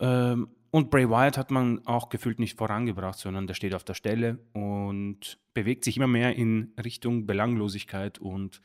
Ähm, und Bray Wyatt hat man auch gefühlt nicht vorangebracht, sondern der steht auf der Stelle und bewegt sich immer mehr in Richtung Belanglosigkeit und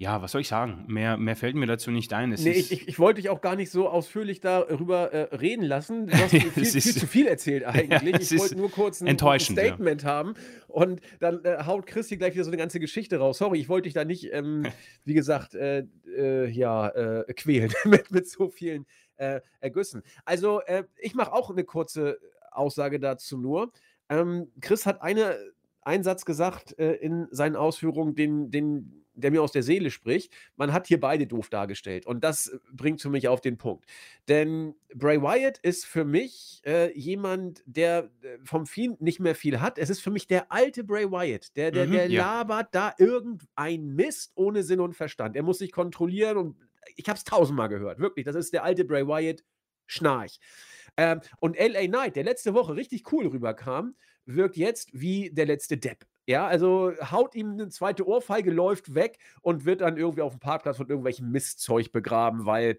ja, was soll ich sagen? Mehr, mehr fällt mir dazu nicht ein. Es nee, ich, ich, ich, wollte dich auch gar nicht so ausführlich darüber äh, reden lassen. Du hast (laughs) viel, viel, viel, zu viel erzählt (laughs) eigentlich. Ja, ich wollte nur kurz ein, ein Statement ja. haben und dann äh, haut Christi gleich wieder so eine ganze Geschichte raus. Sorry, ich wollte dich da nicht, ähm, (laughs) wie gesagt, äh, äh ja, äh, quälen mit, mit so vielen äh, Ergüssen. Also, ich mache auch eine kurze Aussage dazu nur. Ähm, Chris hat eine, einen Satz gesagt in seinen Ausführungen, den, den der mir aus der Seele spricht. Man hat hier beide doof dargestellt. Und das äh, bringt für mich auf den Punkt. Denn Bray Wyatt ist für mich äh, jemand, der äh, vom Fiend nicht mehr viel hat. Es ist für mich der alte Bray Wyatt. Der, der, mhm, der ja. labert da irgendein Mist ohne Sinn und Verstand. Er muss sich kontrollieren und ich habe es tausendmal gehört. Wirklich, das ist der alte Bray Wyatt. Schnarch. Ähm, und LA Knight, der letzte Woche richtig cool rüberkam, wirkt jetzt wie der letzte Depp. Ja, also haut ihm eine zweite Ohrfeige, läuft weg und wird dann irgendwie auf dem Parkplatz von irgendwelchem Mistzeug begraben, weil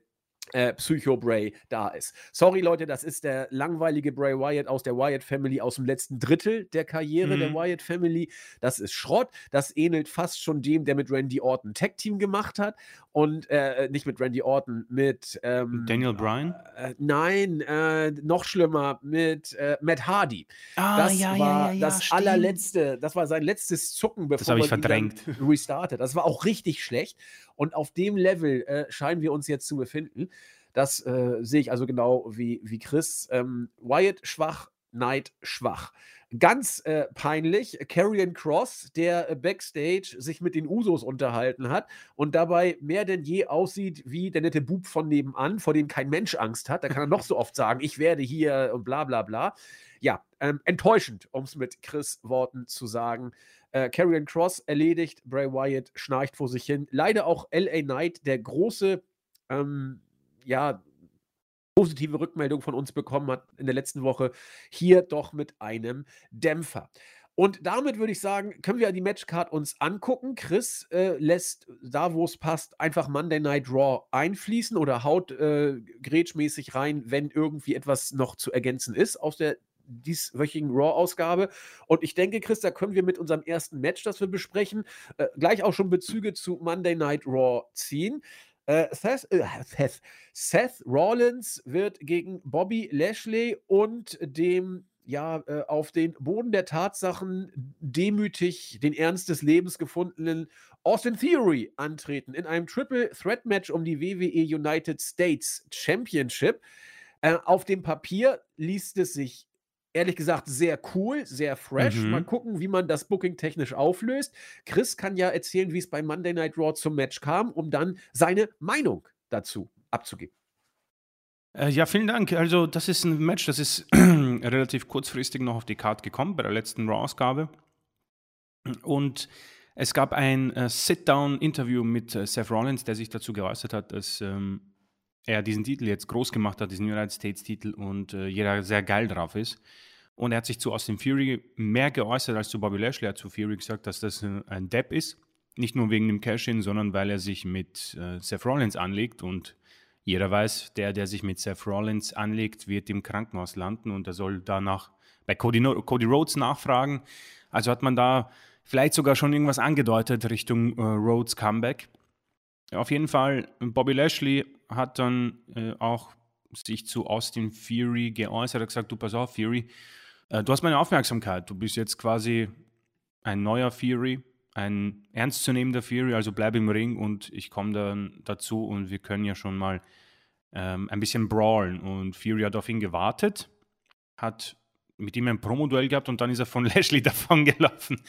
äh, Psycho Bray da ist. Sorry, Leute, das ist der langweilige Bray Wyatt aus der Wyatt Family aus dem letzten Drittel der Karriere mhm. der Wyatt Family. Das ist Schrott. Das ähnelt fast schon dem, der mit Randy Orton Tag Team gemacht hat. Und äh, nicht mit Randy Orton, mit ähm, Daniel Bryan? Äh, nein, äh, noch schlimmer, mit äh, Matt Hardy. Ah, das ja, war ja, ja, das stimmt. allerletzte, das war sein letztes Zucken, bevor das man ich verdrängt. restartet. Das war auch richtig schlecht. Und auf dem Level äh, scheinen wir uns jetzt zu befinden. Das äh, sehe ich also genau wie, wie Chris. Ähm, Wyatt schwach, Knight schwach. Ganz äh, peinlich, Karrion Cross, der äh, backstage sich mit den Usos unterhalten hat und dabei mehr denn je aussieht wie der nette Bub von nebenan, vor dem kein Mensch Angst hat. Da kann er noch so oft sagen, ich werde hier und bla bla bla. Ja, ähm, enttäuschend, um es mit Chris Worten zu sagen. Äh, Karrion Cross erledigt, Bray Wyatt schnarcht vor sich hin. Leider auch LA Knight, der große ähm, ja, positive Rückmeldung von uns bekommen hat in der letzten Woche, hier doch mit einem Dämpfer. Und damit würde ich sagen, können wir die Matchcard uns angucken. Chris äh, lässt da, wo es passt, einfach Monday Night Raw einfließen oder haut äh, grätschmäßig rein, wenn irgendwie etwas noch zu ergänzen ist aus der dieswöchigen Raw-Ausgabe. Und ich denke, Chris, da können wir mit unserem ersten Match, das wir besprechen, äh, gleich auch schon Bezüge zu Monday Night Raw ziehen. Äh, Seth, äh, Seth, Seth Rollins wird gegen Bobby Lashley und dem ja äh, auf den Boden der Tatsachen demütig den Ernst des Lebens gefundenen Austin Theory antreten in einem Triple Threat Match um die WWE United States Championship. Äh, auf dem Papier liest es sich ehrlich gesagt sehr cool, sehr fresh. Mhm. Mal gucken, wie man das Booking technisch auflöst. Chris kann ja erzählen, wie es bei Monday Night Raw zum Match kam, um dann seine Meinung dazu abzugeben. Äh, ja, vielen Dank. Also, das ist ein Match, das ist (clears throat) relativ kurzfristig noch auf die Karte gekommen bei der letzten Raw-Ausgabe. Und es gab ein äh, Sit-Down-Interview mit äh, Seth Rollins, der sich dazu geäußert hat, dass ähm, er diesen Titel jetzt groß gemacht hat, diesen United States-Titel, und äh, jeder sehr geil drauf ist. Und er hat sich zu Austin Fury mehr geäußert als zu Bobby Lashley. Er hat zu Fury gesagt, dass das äh, ein Depp ist. Nicht nur wegen dem Cash-In, sondern weil er sich mit äh, Seth Rollins anlegt und jeder weiß, der, der sich mit Seth Rollins anlegt, wird im Krankenhaus landen und er soll danach bei Cody, Cody Rhodes nachfragen. Also hat man da vielleicht sogar schon irgendwas angedeutet Richtung äh, Rhodes Comeback. Auf jeden Fall, Bobby Lashley hat dann äh, auch sich zu Austin Fury geäußert, Er hat gesagt, du pass auf, Fury, äh, du hast meine Aufmerksamkeit, du bist jetzt quasi ein neuer Fury, ein ernstzunehmender Fury, also bleib im Ring und ich komme dann dazu und wir können ja schon mal ähm, ein bisschen brawlen. Und Fury hat auf ihn gewartet, hat mit ihm ein Promo-Duell gehabt und dann ist er von (laughs) Lashley davon gelaufen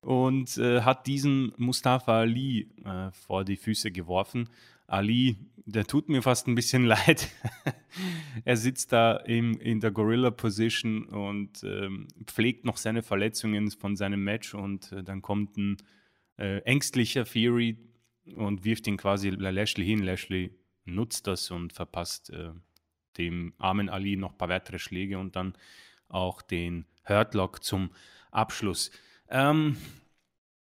und äh, hat diesen Mustafa Ali äh, vor die Füße geworfen. Ali, der tut mir fast ein bisschen (laughs) leid. er sitzt da im, in der Gorilla-Position und ähm, pflegt noch seine Verletzungen von seinem Match und äh, dann kommt ein äh, ängstlicher Fury und wirft ihn quasi Lashley hin. Lashley nutzt das und verpasst äh, dem armen Ali noch ein paar weitere Schläge und dann auch den Hurtlock zum Abschluss. Ähm,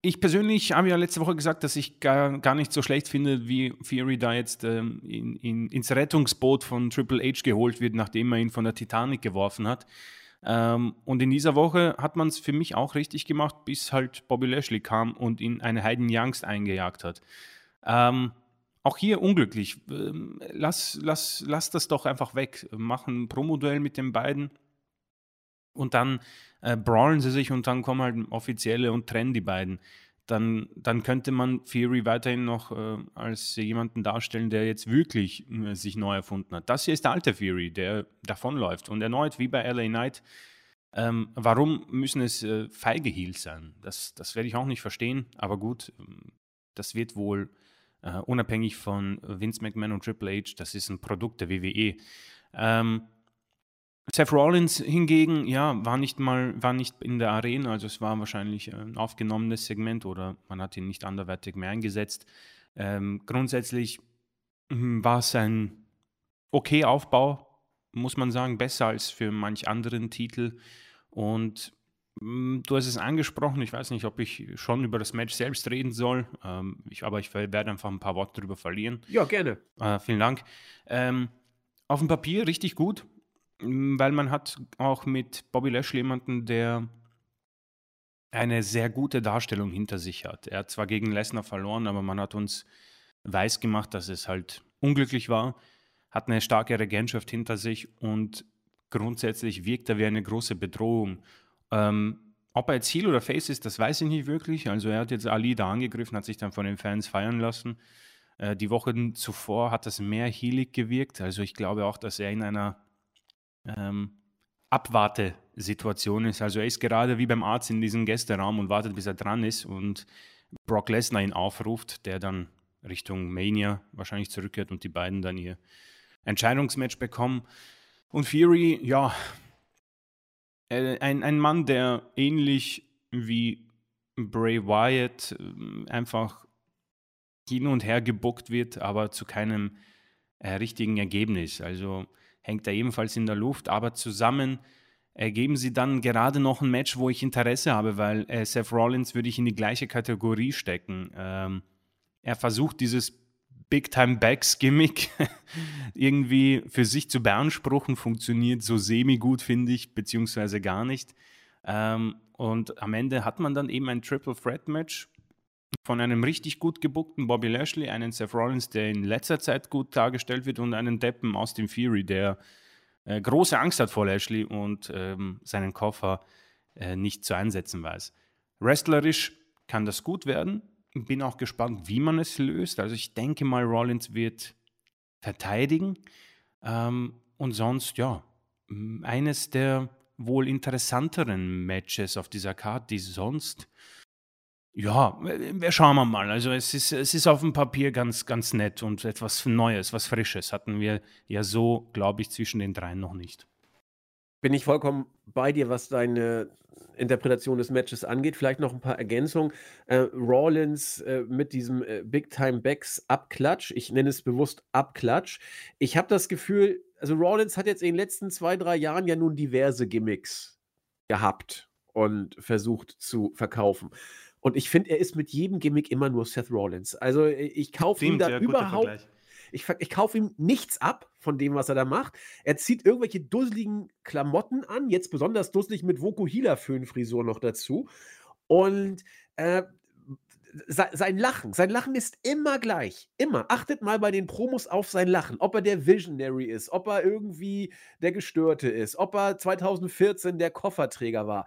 ich persönlich habe ja letzte Woche gesagt, dass ich gar, gar nicht so schlecht finde, wie Fury da jetzt ähm, in, in, ins Rettungsboot von Triple H geholt wird, nachdem er ihn von der Titanic geworfen hat. Ähm, und in dieser Woche hat man es für mich auch richtig gemacht, bis halt Bobby Lashley kam und ihn eine Heidenjangst eingejagt hat. Ähm, auch hier unglücklich. Ähm, lass, lass, lass das doch einfach weg. Mach ein Promoduell mit den beiden und dann äh, brawlen sie sich und dann kommen halt Offizielle und trennen die beiden. Dann, dann könnte man Fury weiterhin noch äh, als jemanden darstellen, der jetzt wirklich äh, sich neu erfunden hat. Das hier ist der alte Fury, der davonläuft. Und erneut, wie bei LA Knight, ähm, warum müssen es äh, feige Heels sein? Das, das werde ich auch nicht verstehen, aber gut, das wird wohl äh, unabhängig von Vince McMahon und Triple H, das ist ein Produkt der WWE. Ähm, Seth Rollins hingegen, ja, war nicht mal, war nicht in der Arena, also es war wahrscheinlich ein aufgenommenes Segment oder man hat ihn nicht anderweitig mehr eingesetzt. Ähm, grundsätzlich hm, war es ein okay Aufbau, muss man sagen, besser als für manch anderen Titel. Und hm, du hast es angesprochen, ich weiß nicht, ob ich schon über das Match selbst reden soll, ähm, ich, aber ich werde einfach ein paar Worte darüber verlieren. Ja, gerne. Äh, vielen Dank. Ähm, auf dem Papier richtig gut, weil man hat auch mit Bobby Lashley jemanden, der eine sehr gute Darstellung hinter sich hat. Er hat zwar gegen Lesnar verloren, aber man hat uns weiß gemacht, dass es halt unglücklich war, hat eine starke Regentschaft hinter sich und grundsätzlich wirkt er wie eine große Bedrohung. Ähm, ob er jetzt Heel oder Face ist, das weiß ich nicht wirklich. Also er hat jetzt Ali da angegriffen, hat sich dann von den Fans feiern lassen. Äh, die Wochen zuvor hat das mehr heelig gewirkt. Also ich glaube auch, dass er in einer ähm, Abwartesituation ist. Also er ist gerade wie beim Arzt in diesem Gästeraum und wartet, bis er dran ist und Brock Lesnar ihn aufruft, der dann Richtung Mania wahrscheinlich zurückkehrt und die beiden dann ihr Entscheidungsmatch bekommen. Und Fury, ja, äh, ein, ein Mann, der ähnlich wie Bray Wyatt äh, einfach hin und her gebuckt wird, aber zu keinem äh, richtigen Ergebnis. Also hängt er ebenfalls in der Luft, aber zusammen ergeben sie dann gerade noch ein Match, wo ich Interesse habe, weil äh, Seth Rollins würde ich in die gleiche Kategorie stecken. Ähm, er versucht dieses Big-Time-Backs-Gimmick (laughs) irgendwie für sich zu beanspruchen, funktioniert so semi-gut, finde ich, beziehungsweise gar nicht. Ähm, und am Ende hat man dann eben ein Triple Threat Match von einem richtig gut gebuckten Bobby Lashley, einen Seth Rollins, der in letzter Zeit gut dargestellt wird, und einen Deppen aus dem Fury, der äh, große Angst hat vor Lashley und ähm, seinen Koffer äh, nicht zu einsetzen weiß. Wrestlerisch kann das gut werden. Bin auch gespannt, wie man es löst. Also ich denke mal, Rollins wird verteidigen. Ähm, und sonst, ja, eines der wohl interessanteren Matches auf dieser Karte, die sonst ja, wir schauen wir mal. Also es ist, es ist auf dem Papier ganz, ganz nett und etwas Neues, was Frisches hatten wir ja so, glaube ich, zwischen den dreien noch nicht. Bin ich vollkommen bei dir, was deine Interpretation des Matches angeht. Vielleicht noch ein paar Ergänzungen. Äh, Rawlins äh, mit diesem äh, Big Time Backs Abklatsch. Ich nenne es bewusst Abklatsch. Ich habe das Gefühl, also Rawlins hat jetzt in den letzten zwei, drei Jahren ja nun diverse Gimmicks gehabt und versucht zu verkaufen. Und ich finde, er ist mit jedem Gimmick immer nur Seth Rollins. Also äh, ich kaufe ihm da überhaupt. Ich, ich kaufe ihm nichts ab von dem, was er da macht. Er zieht irgendwelche dusseligen Klamotten an, jetzt besonders dusselig mit Vokuhila-Föhnfrisur noch dazu. Und äh, sein Lachen, sein Lachen ist immer gleich. Immer. Achtet mal bei den Promos auf sein Lachen. Ob er der Visionary ist, ob er irgendwie der Gestörte ist, ob er 2014 der Kofferträger war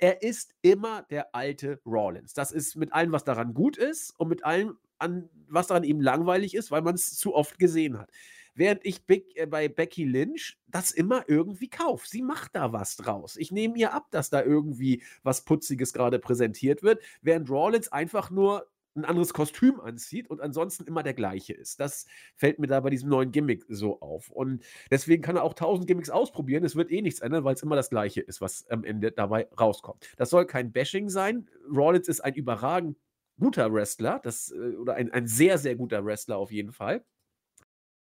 er ist immer der alte Rawlins. Das ist mit allem, was daran gut ist und mit allem, an, was daran eben langweilig ist, weil man es zu oft gesehen hat. Während ich Big, äh, bei Becky Lynch das immer irgendwie kaufe. Sie macht da was draus. Ich nehme ihr ab, dass da irgendwie was Putziges gerade präsentiert wird, während Rawlins einfach nur ein anderes Kostüm anzieht und ansonsten immer der gleiche ist. Das fällt mir da bei diesem neuen Gimmick so auf. Und deswegen kann er auch tausend Gimmicks ausprobieren. Es wird eh nichts ändern, weil es immer das gleiche ist, was am Ende dabei rauskommt. Das soll kein Bashing sein. Rollins ist ein überragend guter Wrestler, das, äh, oder ein, ein sehr, sehr guter Wrestler auf jeden Fall.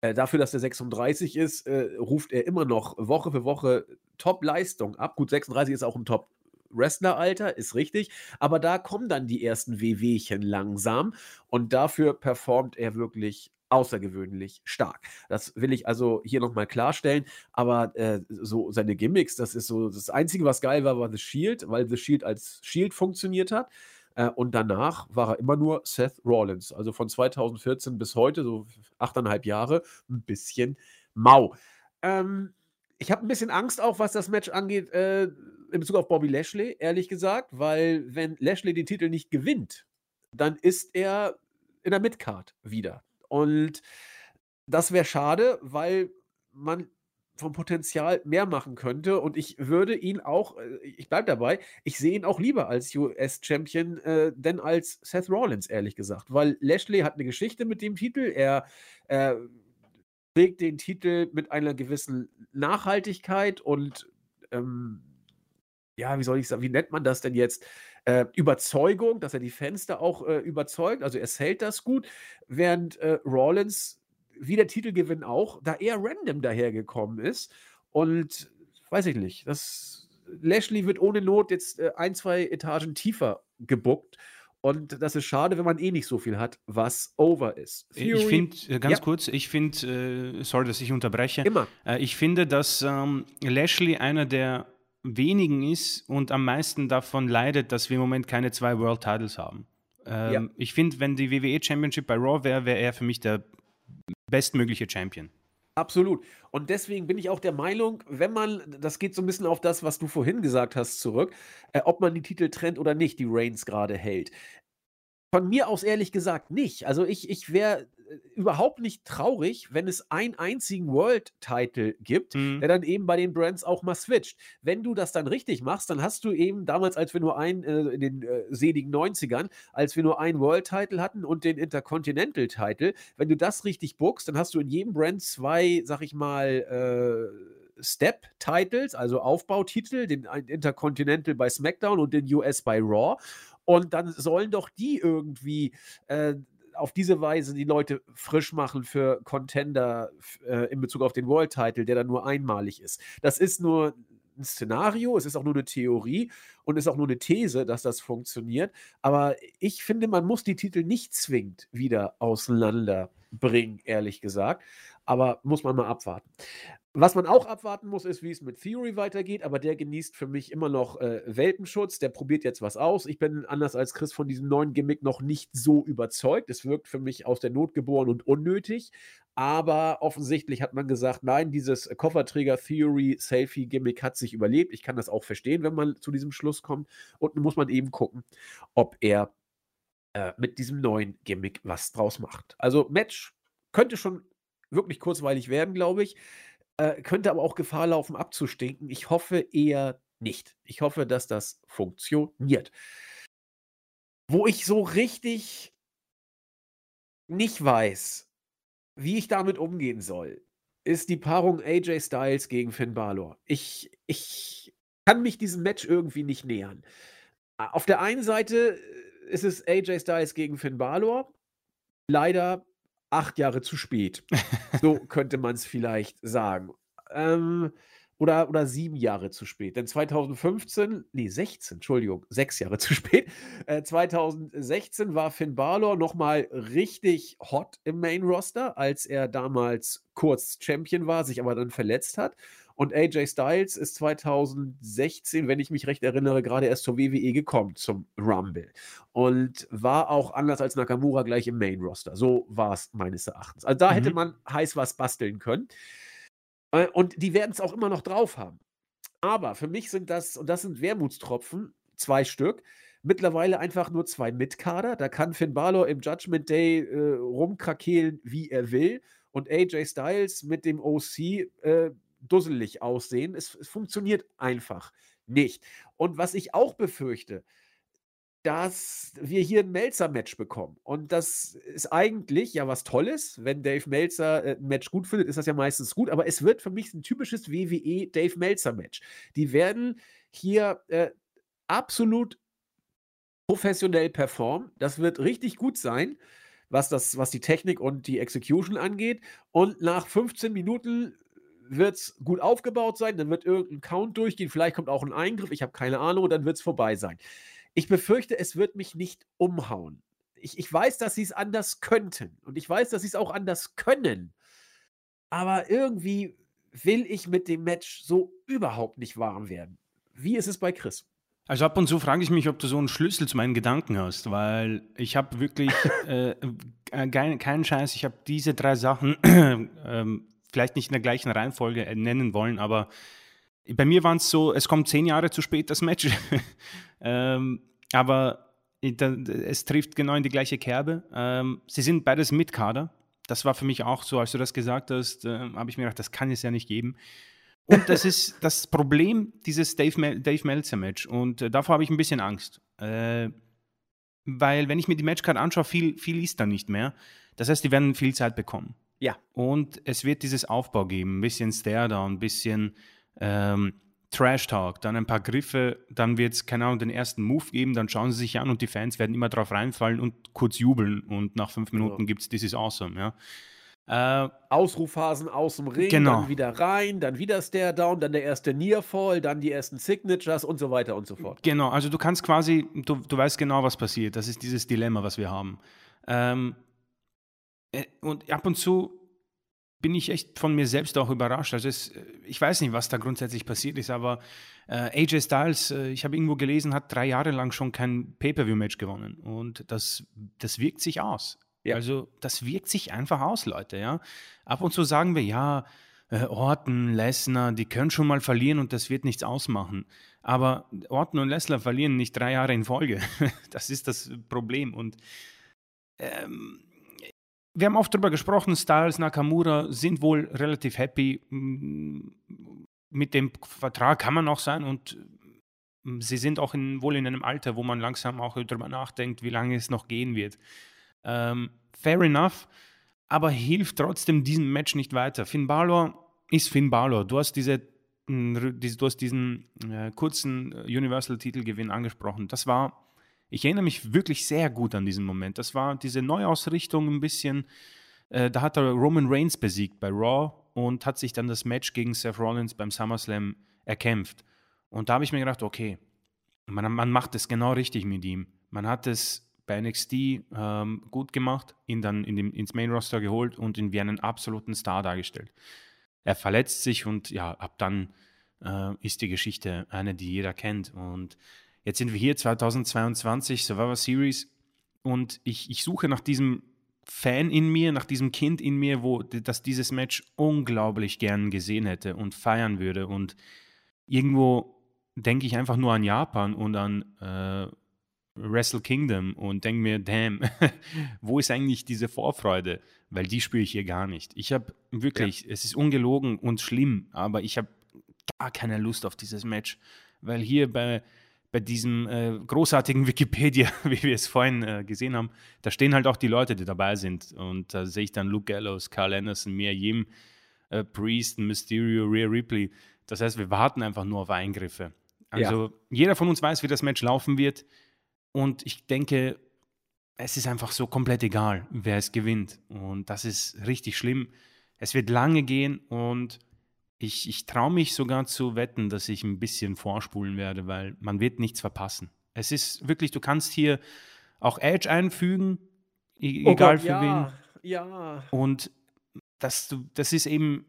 Äh, dafür, dass er 36 ist, äh, ruft er immer noch Woche für Woche Top-Leistung ab. Gut, 36 ist auch ein Top Wrestleralter, ist richtig. Aber da kommen dann die ersten Wehwehchen langsam und dafür performt er wirklich außergewöhnlich stark. Das will ich also hier nochmal klarstellen. Aber äh, so seine Gimmicks, das ist so das Einzige, was geil war, war The Shield, weil The Shield als Shield funktioniert hat. Äh, und danach war er immer nur Seth Rollins. Also von 2014 bis heute, so achteinhalb Jahre, ein bisschen mau. Ähm, ich habe ein bisschen Angst auch, was das Match angeht, äh, in Bezug auf Bobby Lashley, ehrlich gesagt, weil wenn Lashley den Titel nicht gewinnt, dann ist er in der Midcard wieder. Und das wäre schade, weil man vom Potenzial mehr machen könnte. Und ich würde ihn auch, äh, ich bleibe dabei, ich sehe ihn auch lieber als US-Champion, äh, denn als Seth Rollins, ehrlich gesagt. Weil Lashley hat eine Geschichte mit dem Titel. Er äh, trägt den Titel mit einer gewissen Nachhaltigkeit und ähm, ja, wie soll ich sagen, wie nennt man das denn jetzt? Äh, Überzeugung, dass er die Fans da auch äh, überzeugt. Also er hält das gut, während äh, Rollins, wie der Titelgewinn auch, da eher random dahergekommen ist. Und weiß ich nicht, das Lashley wird ohne Not jetzt äh, ein, zwei Etagen tiefer gebuckt. Und das ist schade, wenn man eh nicht so viel hat, was over ist. Theory, ich finde, äh, ganz ja. kurz, ich finde, äh, sorry, dass ich unterbreche. Immer. Ich finde, dass ähm, Lashley einer der wenigen ist und am meisten davon leidet, dass wir im Moment keine zwei World Titles haben. Ähm, ja. Ich finde, wenn die WWE Championship bei Raw wäre, wäre er für mich der bestmögliche Champion. Absolut. Und deswegen bin ich auch der Meinung, wenn man, das geht so ein bisschen auf das, was du vorhin gesagt hast, zurück, äh, ob man die Titel trennt oder nicht, die Reigns gerade hält. Von mir aus ehrlich gesagt nicht. Also ich, ich wäre überhaupt nicht traurig, wenn es einen einzigen World-Title gibt, mhm. der dann eben bei den Brands auch mal switcht. Wenn du das dann richtig machst, dann hast du eben damals, als wir nur einen, äh, in den äh, seligen 90ern, als wir nur einen World-Title hatten und den Intercontinental-Title, wenn du das richtig bookst, dann hast du in jedem Brand zwei, sag ich mal, äh, Step-Titles, also Aufbautitel, den Intercontinental bei SmackDown und den US bei Raw. Und dann sollen doch die irgendwie äh, auf diese Weise die Leute frisch machen für Contender äh, in Bezug auf den World Title, der dann nur einmalig ist. Das ist nur ein Szenario, es ist auch nur eine Theorie und ist auch nur eine These, dass das funktioniert. Aber ich finde, man muss die Titel nicht zwingend wieder auseinanderbringen, ehrlich gesagt. Aber muss man mal abwarten. Was man auch abwarten muss, ist, wie es mit Theory weitergeht, aber der genießt für mich immer noch äh, Welpenschutz. Der probiert jetzt was aus. Ich bin anders als Chris von diesem neuen Gimmick noch nicht so überzeugt. Es wirkt für mich aus der Not geboren und unnötig. Aber offensichtlich hat man gesagt, nein, dieses Kofferträger Theory Selfie Gimmick hat sich überlebt. Ich kann das auch verstehen, wenn man zu diesem Schluss kommt. Und nun muss man eben gucken, ob er äh, mit diesem neuen Gimmick was draus macht. Also Match könnte schon wirklich kurzweilig werden, glaube ich. Äh, könnte aber auch Gefahr laufen, abzustinken. Ich hoffe eher nicht. Ich hoffe, dass das funktioniert. Wo ich so richtig nicht weiß, wie ich damit umgehen soll, ist die Paarung AJ Styles gegen Finn Balor. Ich, ich kann mich diesem Match irgendwie nicht nähern. Auf der einen Seite äh, ist es AJ Styles gegen Finn Balor. Leider acht Jahre zu spät. So (laughs) könnte man es vielleicht sagen. Ähm, oder, oder sieben Jahre zu spät. Denn 2015, nee, 16, Entschuldigung, sechs Jahre zu spät. Äh, 2016 war Finn Balor nochmal richtig hot im Main Roster, als er damals kurz Champion war, sich aber dann verletzt hat. Und AJ Styles ist 2016, wenn ich mich recht erinnere, gerade erst zur WWE gekommen, zum Rumble. Und war auch anders als Nakamura gleich im Main Roster. So war es meines Erachtens. Also da mhm. hätte man heiß was basteln können. Äh, und die werden es auch immer noch drauf haben. Aber für mich sind das, und das sind Wermutstropfen, zwei Stück, mittlerweile einfach nur zwei Mitkader. Da kann Finn Balor im Judgment Day äh, rumkrakehlen, wie er will. Und AJ Styles mit dem OC äh, dusselig aussehen. Es, es funktioniert einfach nicht. Und was ich auch befürchte, dass wir hier ein Melzer-Match bekommen. Und das ist eigentlich ja was Tolles. Wenn Dave Melzer äh, ein Match gut findet, ist das ja meistens gut. Aber es wird für mich ein typisches WWE Dave Melzer-Match. Die werden hier äh, absolut professionell performen. Das wird richtig gut sein, was, das, was die Technik und die Execution angeht. Und nach 15 Minuten wird es gut aufgebaut sein, dann wird irgendein Count durchgehen, vielleicht kommt auch ein Eingriff, ich habe keine Ahnung, und dann wird es vorbei sein. Ich befürchte, es wird mich nicht umhauen. Ich, ich weiß, dass sie es anders könnten und ich weiß, dass sie es auch anders können. Aber irgendwie will ich mit dem Match so überhaupt nicht warm werden. Wie ist es bei Chris? Also ab und zu frage ich mich, ob du so einen Schlüssel zu meinen Gedanken hast, weil ich habe wirklich (laughs) äh, äh keinen Scheiß, ich habe diese drei Sachen ähm, vielleicht nicht in der gleichen Reihenfolge äh, nennen wollen, aber bei mir waren es so, es kommt zehn Jahre zu spät, das Match. (laughs) ähm, aber es trifft genau in die gleiche Kerbe. Ähm, sie sind beides mit Kader. Das war für mich auch so, als du das gesagt hast, äh, habe ich mir gedacht, das kann es ja nicht geben. Und das ist (laughs) das Problem dieses Dave, Mel Dave Meltzer-Match. Und äh, davor habe ich ein bisschen Angst. Äh, weil, wenn ich mir die Matchcard anschaue, viel, viel ist da nicht mehr. Das heißt, die werden viel Zeit bekommen. Ja. Und es wird dieses Aufbau geben, ein bisschen Stare-Down, ein bisschen ähm, Trash-Talk, dann ein paar Griffe, dann wird es, keine Ahnung, den ersten Move geben, dann schauen sie sich an und die Fans werden immer drauf reinfallen und kurz jubeln und nach fünf Minuten ja. gibt es This is awesome, ja. Äh, Ausrufphasen aus dem Ring, genau. dann wieder rein, dann wieder Stare Down, dann der erste Nearfall, dann die ersten Signatures und so weiter und so fort. Genau, also du kannst quasi, du, du weißt genau, was passiert. Das ist dieses Dilemma, was wir haben. Ähm, äh, und ab und zu bin ich echt von mir selbst auch überrascht. Also es, ich weiß nicht, was da grundsätzlich passiert ist, aber äh, AJ Styles, äh, ich habe irgendwo gelesen, hat drei Jahre lang schon kein Pay-per-view-Match gewonnen und das, das wirkt sich aus. Ja. Also das wirkt sich einfach aus, Leute. Ja, ab und zu sagen wir ja. Äh, Orton, Lesnar, die können schon mal verlieren und das wird nichts ausmachen. Aber Orton und Lesnar verlieren nicht drei Jahre in Folge. (laughs) das ist das Problem. Und ähm, wir haben oft darüber gesprochen, Styles, Nakamura sind wohl relativ happy mm, mit dem Vertrag, kann man auch sein und mm, sie sind auch in, wohl in einem Alter, wo man langsam auch darüber nachdenkt, wie lange es noch gehen wird. Ähm, fair enough, aber hilft trotzdem diesem Match nicht weiter. Finn Balor ist Finn Balor. Du hast diese mm, du hast diesen äh, kurzen Universal-Titelgewinn angesprochen. Das war ich erinnere mich wirklich sehr gut an diesen Moment. Das war diese Neuausrichtung ein bisschen. Äh, da hat er Roman Reigns besiegt bei Raw und hat sich dann das Match gegen Seth Rollins beim SummerSlam erkämpft. Und da habe ich mir gedacht, okay, man, man macht es genau richtig mit ihm. Man hat es bei NXT ähm, gut gemacht, ihn dann in dem, ins Main Roster geholt und ihn wie einen absoluten Star dargestellt. er verletzt sich und ja, ab dann äh, ist die Geschichte eine, die jeder kennt. Und jetzt sind wir hier 2022, Survivor Series, und ich, ich suche nach diesem Fan in mir, nach diesem Kind in mir, wo das dieses Match unglaublich gern gesehen hätte und feiern würde. Und irgendwo denke ich einfach nur an Japan und an äh, Wrestle Kingdom und denke mir, damn, (laughs) wo ist eigentlich diese Vorfreude? Weil die spüre ich hier gar nicht. Ich habe wirklich, ja. es ist ungelogen und schlimm, aber ich habe gar keine Lust auf dieses Match, weil hier bei, bei diesem äh, großartigen Wikipedia, (laughs) wie wir es vorhin äh, gesehen haben, da stehen halt auch die Leute, die dabei sind. Und da sehe ich dann Luke Gallows, Carl Anderson, Mia Yim, äh, Priest, Mysterio, Rhea Ripley. Das heißt, wir warten einfach nur auf Eingriffe. Also ja. jeder von uns weiß, wie das Match laufen wird. Und ich denke, es ist einfach so komplett egal, wer es gewinnt. Und das ist richtig schlimm. Es wird lange gehen und ich, ich traue mich sogar zu wetten, dass ich ein bisschen vorspulen werde, weil man wird nichts verpassen. Es ist wirklich, du kannst hier auch Edge einfügen, e oh egal Gott, für ja, wen. Ja. Und das, das ist eben,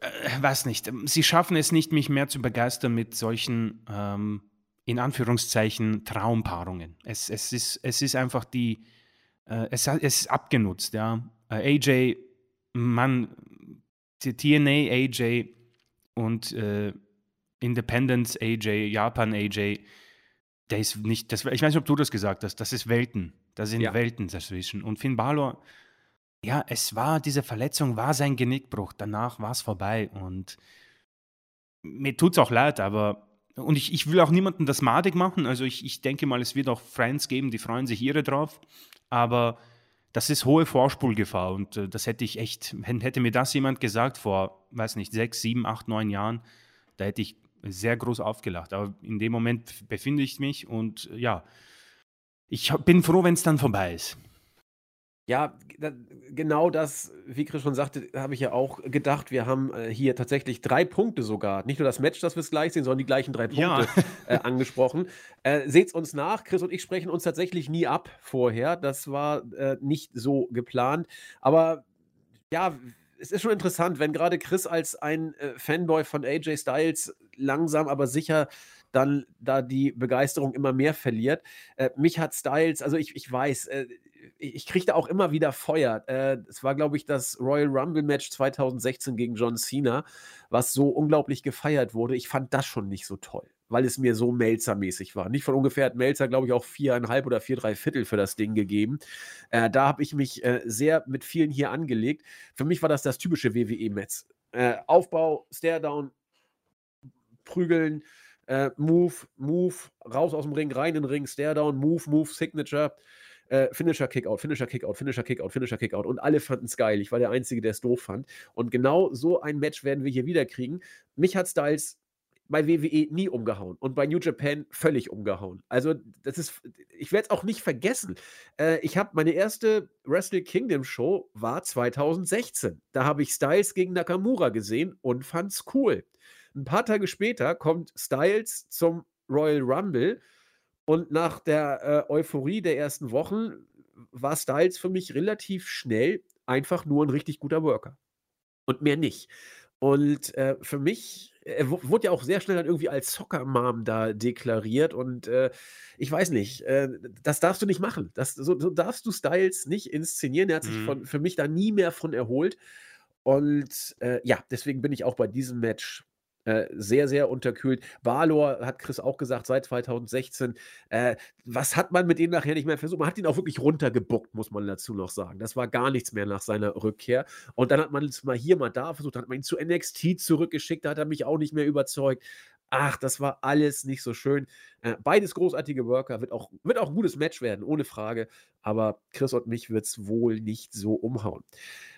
äh, weiß nicht, sie schaffen es nicht, mich mehr zu begeistern mit solchen ähm, in Anführungszeichen Traumpaarungen. Es, es, ist, es ist einfach die, äh, es, es ist abgenutzt, ja. Äh, AJ, Mann, TNA AJ und äh, Independence AJ, Japan AJ, der ist nicht, das, ich weiß nicht, ob du das gesagt hast, das ist Welten. Da sind ja. Welten dazwischen. Und Finn Balor, ja, es war, diese Verletzung war sein Genickbruch. Danach war es vorbei. Und mir tut es auch leid, aber und ich, ich will auch niemandem das madig machen. Also ich, ich denke mal, es wird auch Friends geben, die freuen sich ihre drauf. Aber das ist hohe Vorspulgefahr. Und äh, das hätte ich echt, hätte mir das jemand gesagt vor, weiß nicht, sechs, sieben, acht, neun Jahren, da hätte ich sehr groß aufgelacht. Aber in dem Moment befinde ich mich und ja, ich bin froh, wenn es dann vorbei ist. Ja, da, genau das, wie Chris schon sagte, habe ich ja auch gedacht. Wir haben äh, hier tatsächlich drei Punkte sogar. Nicht nur das Match, das wir es gleich sehen, sondern die gleichen drei Punkte ja. (laughs) äh, angesprochen. Äh, Seht uns nach. Chris und ich sprechen uns tatsächlich nie ab vorher. Das war äh, nicht so geplant. Aber ja, es ist schon interessant, wenn gerade Chris als ein äh, Fanboy von AJ Styles langsam, aber sicher dann da die Begeisterung immer mehr verliert. Äh, mich hat Styles, also ich, ich weiß, äh, ich kriege da auch immer wieder Feuer. Äh, es war, glaube ich, das Royal Rumble Match 2016 gegen John Cena, was so unglaublich gefeiert wurde. Ich fand das schon nicht so toll, weil es mir so Melzer-mäßig war. Nicht von ungefähr hat Melzer, glaube ich, auch viereinhalb oder vier, drei Viertel für das Ding gegeben. Äh, da habe ich mich äh, sehr mit vielen hier angelegt. Für mich war das das typische WWE-Match. Äh, Aufbau, Stare-Down, Prügeln, äh, Move, Move, raus aus dem Ring, rein in den Ring, Stare-Down, Move, Move, Signature äh, Finisher Kickout, Finisher Kickout, Finisher Kickout, Finisher Kickout und alle fanden es geil. Ich war der Einzige, der es doof fand. Und genau so ein Match werden wir hier wieder kriegen. Mich hat Styles bei WWE nie umgehauen und bei New Japan völlig umgehauen. Also, das ist, ich werde es auch nicht vergessen. Äh, ich habe meine erste Wrestle Kingdom Show war 2016. Da habe ich Styles gegen Nakamura gesehen und fand es cool. Ein paar Tage später kommt Styles zum Royal Rumble und nach der äh, Euphorie der ersten Wochen war Styles für mich relativ schnell einfach nur ein richtig guter Worker. Und mehr nicht. Und äh, für mich, er wurde ja auch sehr schnell dann irgendwie als Soccer-Mom da deklariert. Und äh, ich weiß nicht, äh, das darfst du nicht machen. Das, so, so, darfst du Styles nicht inszenieren. Er hat sich mhm. von, für mich da nie mehr von erholt. Und äh, ja, deswegen bin ich auch bei diesem Match äh, sehr, sehr unterkühlt. Balor hat Chris auch gesagt, seit 2016. Äh, was hat man mit ihm nachher nicht mehr versucht? Man hat ihn auch wirklich runtergebuckt, muss man dazu noch sagen. Das war gar nichts mehr nach seiner Rückkehr. Und dann hat man es mal hier, mal da versucht, dann hat man ihn zu NXT zurückgeschickt, da hat er mich auch nicht mehr überzeugt. Ach, das war alles nicht so schön. Äh, beides großartige Worker, wird auch, wird auch ein gutes Match werden, ohne Frage. Aber Chris und mich wird es wohl nicht so umhauen.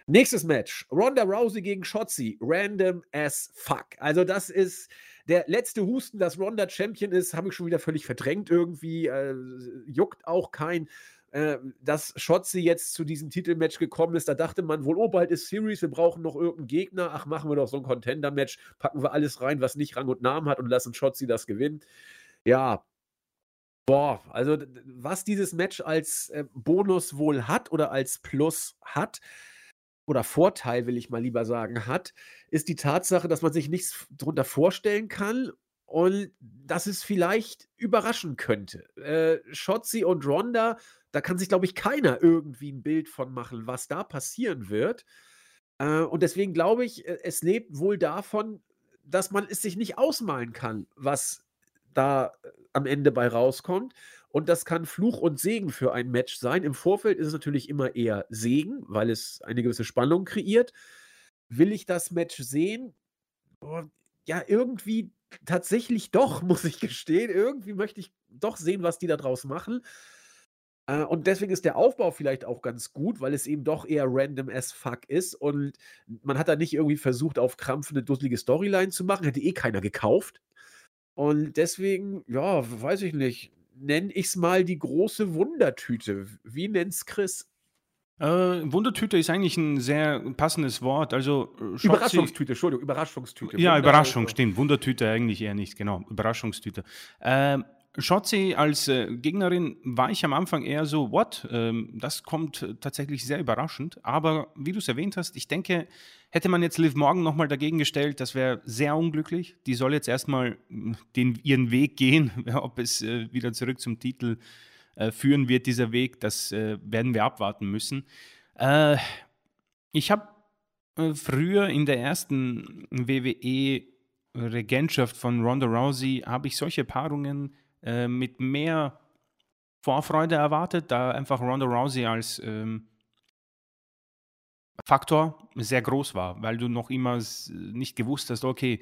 Nächstes Match: Ronda Rousey gegen Shotzi. Random as fuck. Also, das ist der letzte Husten, dass Ronda Champion ist, habe ich schon wieder völlig verdrängt irgendwie. Äh, juckt auch kein. Äh, dass Shotzi jetzt zu diesem Titelmatch gekommen ist, da dachte man wohl, oh, bald ist Series, wir brauchen noch irgendeinen Gegner. Ach, machen wir doch so ein Contender-Match, packen wir alles rein, was nicht Rang und Namen hat und lassen Shotzi das gewinnen. Ja, Boah, also was dieses Match als äh, Bonus wohl hat oder als Plus hat, oder Vorteil, will ich mal lieber sagen, hat, ist die Tatsache, dass man sich nichts darunter vorstellen kann und dass es vielleicht überraschen könnte. Äh, Shotzi und Ronda, da kann sich, glaube ich, keiner irgendwie ein Bild von machen, was da passieren wird. Äh, und deswegen glaube ich, äh, es lebt wohl davon, dass man es sich nicht ausmalen kann, was da äh, am Ende bei rauskommt. Und das kann Fluch und Segen für ein Match sein. Im Vorfeld ist es natürlich immer eher Segen, weil es eine gewisse Spannung kreiert. Will ich das Match sehen? Oh, ja, irgendwie tatsächlich doch, (laughs) muss ich gestehen. Irgendwie möchte ich doch sehen, was die da draus machen. Äh, und deswegen ist der Aufbau vielleicht auch ganz gut, weil es eben doch eher random as fuck ist. Und man hat da nicht irgendwie versucht, auf Krampf eine dusselige Storyline zu machen. Hätte eh keiner gekauft. Und deswegen, ja, weiß ich nicht, nenne ich es mal die große Wundertüte. Wie nennt's Chris? Äh, Wundertüte ist eigentlich ein sehr passendes Wort. Also äh, Überraschungstüte, Entschuldigung, Überraschungstüte. Ja, Überraschung, stimmt. Wundertüte eigentlich eher nicht, genau. Überraschungstüte. Ähm, Schotzi als äh, Gegnerin war ich am Anfang eher so, what? Ähm, das kommt tatsächlich sehr überraschend. Aber wie du es erwähnt hast, ich denke, hätte man jetzt Liv Morgan nochmal dagegen gestellt, das wäre sehr unglücklich. Die soll jetzt erstmal den, ihren Weg gehen. (laughs) Ob es äh, wieder zurück zum Titel äh, führen wird, dieser Weg, das äh, werden wir abwarten müssen. Äh, ich habe äh, früher in der ersten WWE Regentschaft von Ronda Rousey habe ich solche Paarungen äh, mit mehr Vorfreude erwartet, da einfach Ronda Rousey als ähm, Faktor sehr groß war, weil du noch immer nicht gewusst hast, okay,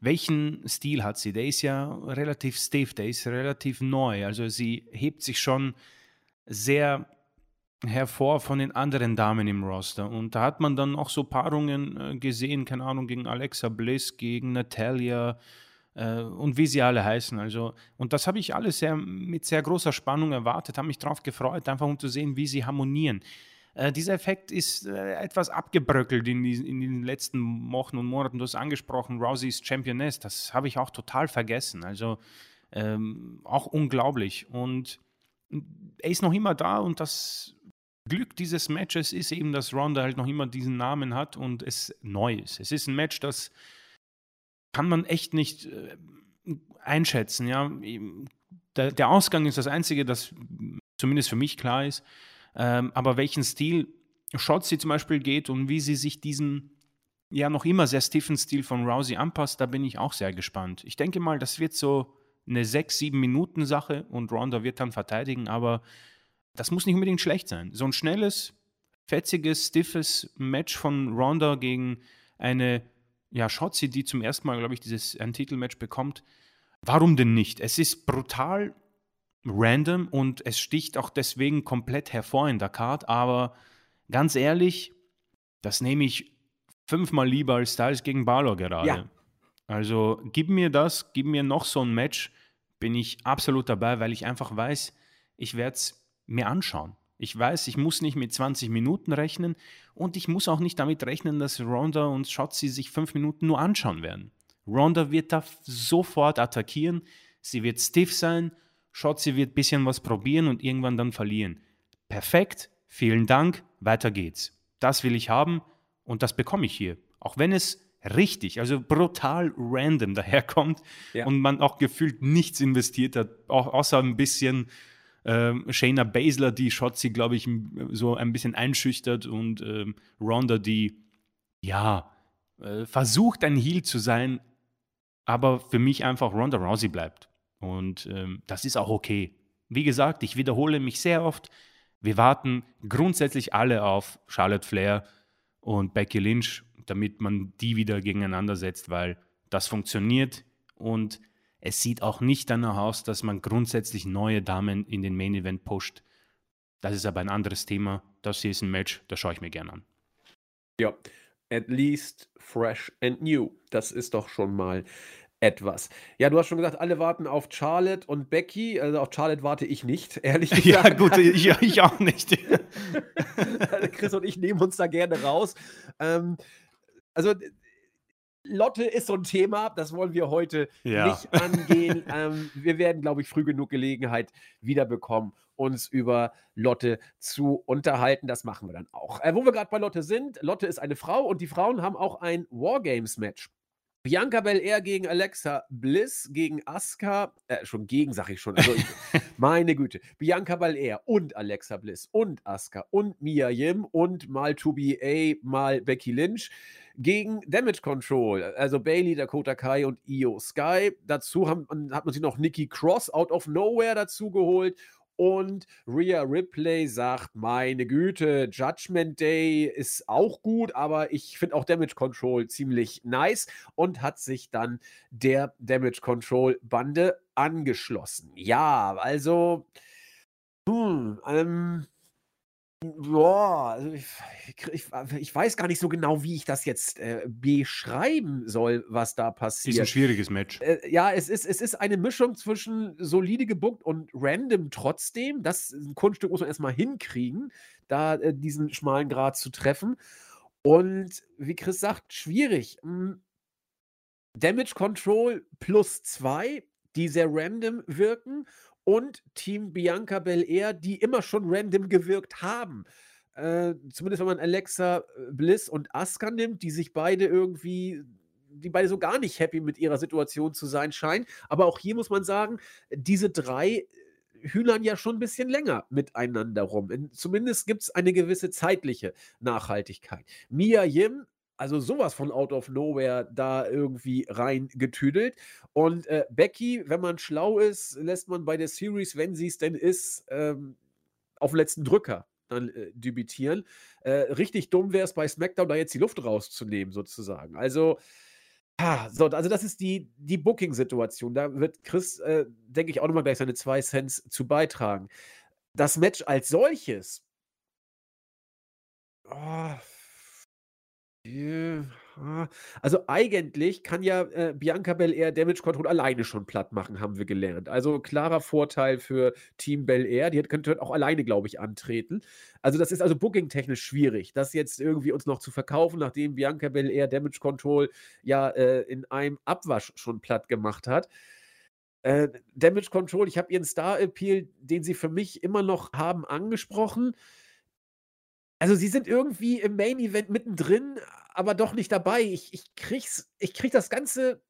welchen Stil hat sie? Der ist ja relativ stiff, der ist relativ neu. Also sie hebt sich schon sehr hervor von den anderen Damen im Roster. Und da hat man dann auch so Paarungen äh, gesehen, keine Ahnung, gegen Alexa Bliss, gegen Natalia, äh, und wie sie alle heißen. Also, und das habe ich alles sehr, mit sehr großer Spannung erwartet, habe mich darauf gefreut, einfach um zu sehen, wie sie harmonieren. Äh, dieser Effekt ist äh, etwas abgebröckelt in, die, in, den letzten Wochen und Monaten. Du hast angesprochen, Rousey ist Championess. Das habe ich auch total vergessen. Also ähm, auch unglaublich. Und er ist noch immer da und das Glück dieses Matches ist eben, dass Ronda halt noch immer diesen Namen hat und es neu ist. Es ist ein Match, das kann man echt nicht äh, einschätzen. Ja? Der, der, Ausgang ist das Einzige, das zumindest für mich klar ist. Ähm, aber welchen Stil Shotzi zum Beispiel geht und wie sie sich diesen ja noch immer sehr stiffen Stil von Rousey anpasst, da bin ich auch sehr gespannt. Ich denke mal, das wird so eine 6-7 Minuten Sache und Ronda wird dann verteidigen, aber das muss nicht unbedingt schlecht sein. So ein schnelles, fetziges, stiffes Match von Ronda gegen eine ja, Shotzi, die zum ersten Mal, glaube ich, dieses ein Titelmatch bekommt. Warum denn nicht? Es ist brutal random und es sticht auch deswegen komplett hervor in der Card, aber ganz ehrlich, das nehme ich fünfmal lieber als Styles gegen Balor gerade. Ja. Also gib mir das, gib mir noch so ein Match, bin ich absolut dabei, weil ich einfach weiß, ich werde es mir anschauen. Ich weiß, ich muss nicht mit 20 Minuten rechnen und ich muss auch nicht damit rechnen, dass Ronda und Shotzi sich fünf Minuten nur anschauen werden. Ronda wird da sofort attackieren, sie wird stiff sein, Shotzi wird ein bisschen was probieren und irgendwann dann verlieren. Perfekt, vielen Dank, weiter geht's. Das will ich haben und das bekomme ich hier. Auch wenn es richtig, also brutal random daherkommt ja. und man auch gefühlt nichts investiert hat, auch außer ein bisschen ähm, Shayna Baszler, die Shotzi, glaube ich, so ein bisschen einschüchtert und ähm, Ronda, die ja äh, versucht, ein Heel zu sein, aber für mich einfach Ronda Rousey bleibt. Und ähm, das ist auch okay. Wie gesagt, ich wiederhole mich sehr oft. Wir warten grundsätzlich alle auf Charlotte Flair und Becky Lynch, damit man die wieder gegeneinander setzt, weil das funktioniert und es sieht auch nicht danach aus, dass man grundsätzlich neue Damen in den Main Event pusht. Das ist aber ein anderes Thema. Das hier ist ein Match, das schaue ich mir gerne an. Ja, at least fresh and new. Das ist doch schon mal etwas. Ja, du hast schon gesagt, alle warten auf Charlotte und Becky. Also auf Charlotte warte ich nicht, (laughs) ehrlich gesagt. Ja, gut, ich, ich auch nicht. (laughs) Chris und ich nehmen uns da gerne raus. Ähm, also Lotte ist so ein Thema, das wollen wir heute Ja. nicht angehen. (laughs) ähm, wir werden, glaube ich, früh genug Gelegenheit wiederbekommen, uns über Lotte zu unterhalten. Das machen wir dann auch. Äh, wo wir gerade bei Lotte sind, Lotte ist eine Frau und die Frauen haben auch ein Wargames-Match. Bianca Belair gegen Alexa Bliss gegen Asuka, äh, schon gegen, sag ich schon. Also ich, (laughs) meine Güte. Bianca Belair und Alexa Bliss und Asuka und Mia Yim und mal 2BA, mal Becky Lynch gegen Damage Control. Also Bailey, Dakota Kai und Io Sky. Dazu haben, hat man sich noch Nikki Cross out of nowhere dazu geholt. Und Rhea Ripley sagt, meine Güte, Judgment Day ist auch gut, aber ich finde auch Damage Control ziemlich nice und hat sich dann der Damage Control Bande angeschlossen. Ja, also, hm, ähm, Boah, also ich, ich, ich, weiß gar nicht so genau, wie ich das jetzt äh, beschreiben soll, was da passiert. Ist ein schwieriges Match. Äh, ja, es ist, es ist eine Mischung zwischen solide gebuckt und random trotzdem. Das ein Kunststück muss man erstmal hinkriegen, da äh, diesen schmalen Grad zu treffen. Und wie Chris sagt, schwierig. Hm, Damage Control plus zwei, die sehr random wirken und Team Bianca Belair, die immer schon random gewirkt haben. Äh, zumindest wenn man Alexa äh, Bliss und Asuka nimmt, die sich beide irgendwie, die beide so gar nicht happy mit ihrer Situation zu sein scheinen. Aber auch hier muss man sagen, diese drei hühnern ja schon ein bisschen länger miteinander rum. In, zumindest gibt es eine gewisse zeitliche Nachhaltigkeit. Mia Yim also sowas von out of nowhere da irgendwie reingetüdelt. Und äh, Becky, wenn man schlau ist, lässt man bei der Series, wenn sie es denn ist, ähm, auf den letzten Drücker dann äh, debütieren. Äh, richtig dumm wäre es bei SmackDown, da jetzt die Luft rauszunehmen, sozusagen. Also, ah, so, also das ist die, die Booking-Situation. Da wird Chris, äh, denke ich, auch nochmal gleich seine zwei Cents zu beitragen. Das Match als solches. Oh, also eigentlich kann ja, äh, Bianca Belair Damage Control alleine schon platt machen, haben wir gelernt. Also klarer Vorteil für Team Belair. Die könnte auch alleine, glaube ich, antreten. Also das ist also bookingtechnisch schwierig, das jetzt irgendwie uns noch zu verkaufen, nachdem Bianca Belair Damage Control ja äh, in einem Abwasch schon platt gemacht hat. Äh, Damage Control, ich habe ihren Star Appeal, den sie für mich immer noch haben, angesprochen. Also, sie sind irgendwie im Main Event mittendrin, aber doch nicht dabei. Ich ich krieg's ich kriege das ganze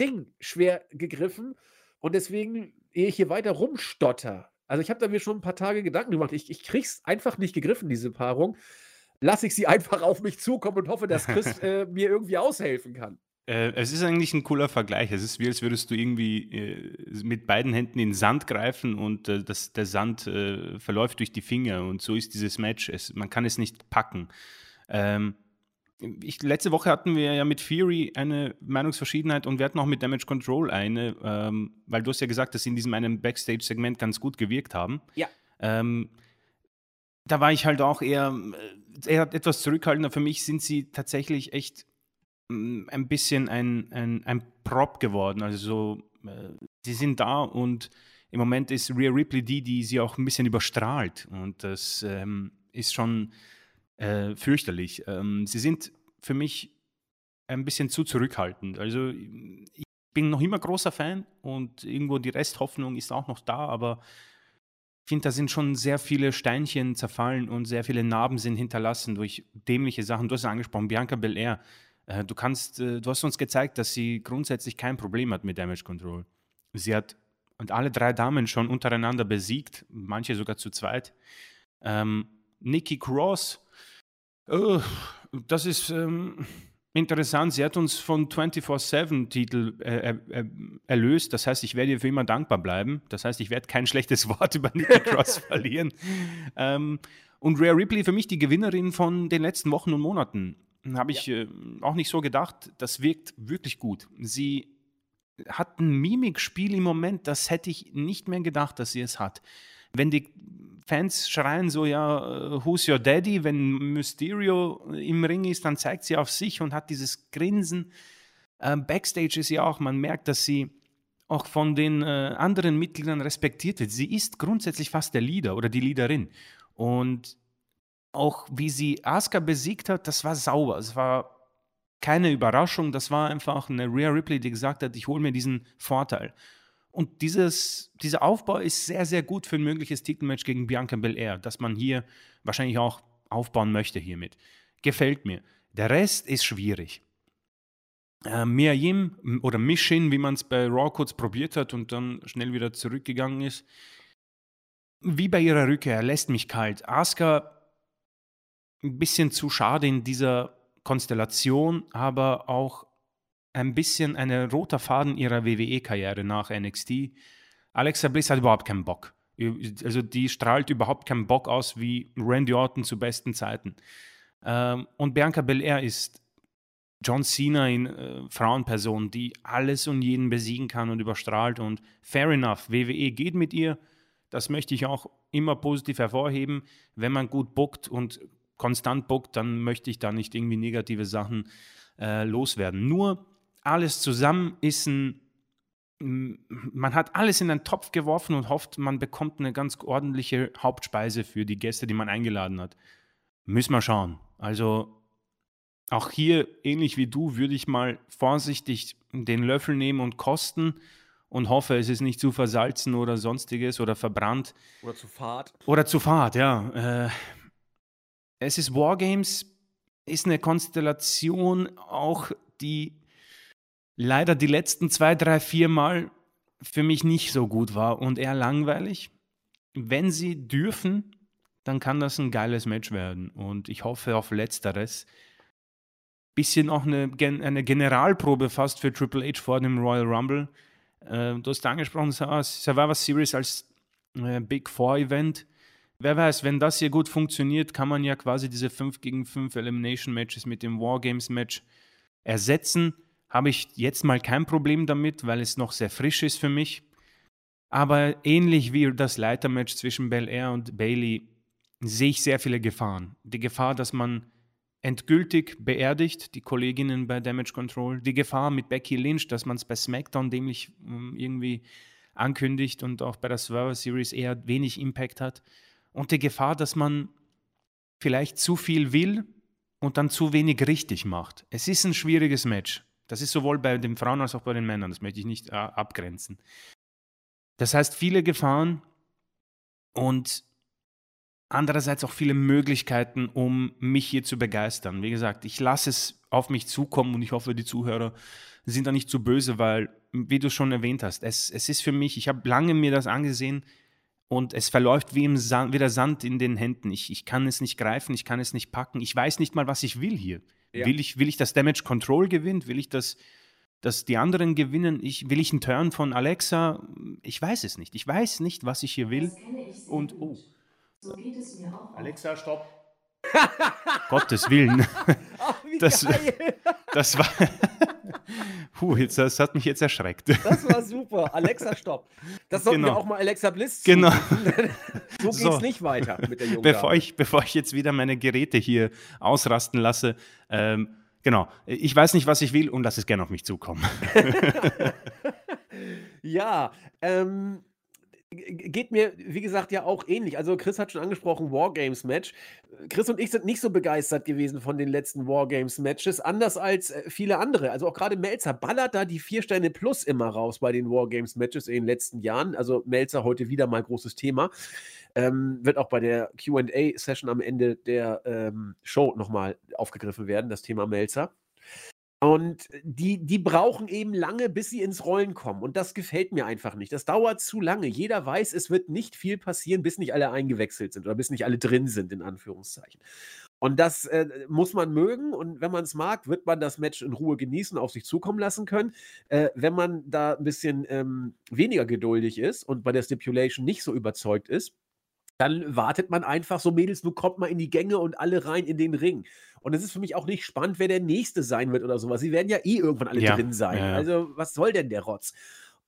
Ding schwer gegriffen und deswegen, ehe ich hier weiter rumstotter also, ich habe da mir schon ein paar Tage Gedanken gemacht. Ich ich kriege es einfach nicht gegriffen, diese Paarung. Lasse ich sie (laughs) einfach auf mich zukommen und hoffe, dass Chris, (laughs) äh, mir irgendwie aushelfen kann. Äh, es ist eigentlich ein cooler Vergleich. Es ist wie, als würdest du irgendwie äh, mit beiden Händen in den Sand greifen und äh, das, der Sand äh, verläuft durch die Finger. Und so ist dieses Match. Es, man kann es nicht packen. Ähm, ich, letzte Woche hatten wir ja mit Fury eine Meinungsverschiedenheit und wir hatten auch mit Damage Control eine, ähm, weil du hast ja gesagt, dass sie in diesem einen Backstage-Segment ganz gut gewirkt haben. Ja. Ähm, da war ich halt auch eher, äh, eher etwas zurückhaltender. Für mich sind sie tatsächlich echt ein bisschen ein, ein, ein Prop geworden. Also so, äh, sie sind da und im Moment ist Rhea Ripley die, die sie auch ein bisschen überstrahlt. Und das ähm, ist schon äh, fürchterlich. Ähm, sie sind für mich ein bisschen zu zurückhaltend. Also ich bin noch immer großer Fan und irgendwo die Resthoffnung ist auch noch da, aber ich finde, da sind schon sehr viele Steinchen zerfallen und sehr viele Narben sind hinterlassen durch dämliche Sachen. Du hast es angesprochen, Bianca Belair äh, du kannst, äh, du hast uns gezeigt, dass sie grundsätzlich kein Problem hat mit Damage Control. Sie hat und alle drei Damen schon untereinander besiegt, manche sogar zu zweit. Ähm, Nikki Cross, oh, das ist ähm, interessant. Sie hat uns von 24-7-Titel äh, äh, erlöst. Das heißt, ich werde ihr für immer dankbar bleiben. Das heißt, ich werde kein (laughs) schlechtes Wort über Nikki Cross (laughs) verlieren. Ähm, und Rhea Ripley für mich die Gewinnerin von den letzten Wochen und Monaten. Habe ich ja. äh, auch nicht so gedacht. Das wirkt wirklich gut. Sie hat ein Mimikspiel im Moment, das hätte ich nicht mehr gedacht, dass sie es hat. Wenn die Fans schreien so, ja, äh, who's your daddy? Wenn Mysterio im Ring ist, dann zeigt sie auf sich und hat dieses Grinsen. Ähm, Backstage ist ja auch, man merkt, dass sie auch von den äh, anderen Mitgliedern respektiert wird. Sie ist grundsätzlich fast der Leader oder die Leaderin. Und auch wie sie Asuka besiegt hat, das war sauber. Es war keine Überraschung, das war einfach eine Rhea Ripley, die gesagt hat, ich hole mir diesen Vorteil. Und dieses, dieser Aufbau ist sehr, sehr gut für ein mögliches Titelmatch gegen Bianca Belair, das man hier wahrscheinlich auch aufbauen möchte hiermit. Gefällt mir. Der Rest ist schwierig. Äh, Miayim oder Mishin, wie man es bei Raw kurz probiert hat und dann schnell wieder zurückgegangen ist, wie bei ihrer Rückkehr, lässt mich kalt. Asuka ein bisschen zu schade in dieser Konstellation, aber auch ein bisschen ein roter Faden ihrer WWE-Karriere nach NXT. Alexa Bliss hat überhaupt keinen Bock. Also die strahlt überhaupt keinen Bock aus wie Randy Orton zu besten Zeiten. Ähm, und Bianca Belair ist John Cena in äh, Frauenperson, die alles und jeden besiegen kann und überstrahlt. Und fair enough, WWE geht mit ihr. Das möchte ich auch immer positiv hervorheben. Wenn man gut bookt und konstant bookt, dann möchte ich da nicht irgendwie negative Sachen äh, loswerden. Nur alles zusammen ist ein, man hat alles in einen Topf geworfen und hofft, man bekommt eine ganz ordentliche Hauptspeise für die Gäste, die man eingeladen hat. Müssen wir schauen. Also auch hier, ähnlich wie du, würde ich mal vorsichtig den Löffel nehmen und kosten und hoffe, es ist nicht zu versalzen oder sonstiges oder verbrannt. Oder zu fad. Oder zu fad, ja. Äh, es ist Wargames, ist eine Konstellation auch, die leider die letzten zwei, drei, vier Mal für mich nicht so gut war und eher langweilig. Wenn sie dürfen, dann kann das ein geiles Match werden. Und ich hoffe auf Letzteres. Bisschen auch eine, eine Generalprobe fast für Triple H vor dem Royal Rumble. Äh, du hast angesprochen, Survivor Series als äh, Big Four Event. Wer weiß, wenn das hier gut funktioniert, kann man ja quasi diese 5 gegen 5 Elimination Matches mit dem Wargames Match ersetzen. Habe ich jetzt mal kein Problem damit, weil es noch sehr frisch ist für mich. Aber ähnlich wie das Leitermatch zwischen Bel Air und Bailey sehe ich sehr viele Gefahren. Die Gefahr, dass man endgültig beerdigt, die Kolleginnen bei Damage Control. Die Gefahr mit Becky Lynch, dass man es bei SmackDown dämlich ähm, irgendwie ankündigt und auch bei der Survivor Series eher wenig Impact hat. Und die Gefahr, dass man vielleicht zu viel will und dann zu wenig richtig macht. Es ist ein schwieriges Match. Das ist sowohl bei den Frauen als auch bei den Männern. Das möchte ich nicht äh, abgrenzen. Das heißt, viele Gefahren und andererseits auch viele Möglichkeiten, um mich hier zu begeistern. Wie gesagt, ich lasse es auf mich zukommen und ich hoffe, die Zuhörer sind da nicht zu böse, weil, wie du schon erwähnt hast, es, es ist für mich, ich habe lange mir das angesehen und es verläuft wie, im Sand, wie der Sand in den Händen. Ich, ich kann es nicht greifen, ich kann es nicht packen. Ich weiß nicht mal, was ich will hier. Ja. Will, ich, will ich das Damage Control gewinnen? Will ich das dass die anderen gewinnen. Ich, will ich einen Turn von Alexa? Ich weiß es nicht. Ich weiß nicht, was ich hier will. Ich und oh, so geht es mir auch. Alexa, stopp. Gottes Willen. (laughs) Ach, das, (laughs) das war. (laughs) Puh, jetzt, das hat mich jetzt erschreckt. Das war super. Alexa, stopp. Das sollten genau. wir auch mal Alexa Bliss Genau. so geht es so. nicht weiter mit der jungen bevor ich, bevor ich jetzt wieder meine Geräte hier ausrasten lasse, ähm, genau. Ich weiß nicht, was ich will und lass es gerne auf mich zukommen. ja, ähm, geht mir, wie gesagt, ja auch ähnlich. Also Chris hat schon angesprochen, Wargames-Match. Chris und ich sind nicht so begeistert gewesen von den letzten Wargames-Matches, anders als äh, viele andere. Also auch gerade Melzer ballert da die vier Sterne plus immer raus bei den Wargames-Matches in den letzten Jahren. Also Melzer heute wieder mal großes Thema. Ähm, wird auch bei der QA-Session am Ende der ähm, Show nochmal aufgegriffen werden, das Thema Melzer. Und die, die brauchen eben lange, bis sie ins Rollen kommen. Und das gefällt mir einfach nicht. Das dauert zu lange. Jeder weiß, es wird nicht viel passieren, bis nicht alle eingewechselt sind oder bis nicht alle drin sind, in Anführungszeichen. Und das äh, muss man mögen. Und wenn man es mag, wird man das Match in Ruhe genießen, auf sich zukommen lassen können. Äh, wenn man da ein bisschen ähm, weniger geduldig ist und bei der Stipulation nicht so überzeugt ist, dann wartet man einfach so, Mädels, nun kommt mal in die Gänge und alle rein in den Ring. Und es ist für mich auch nicht spannend, wer der Nächste sein wird oder sowas. Sie werden ja eh irgendwann alle ja, drin sein. Ja. Also, was soll denn der Rotz?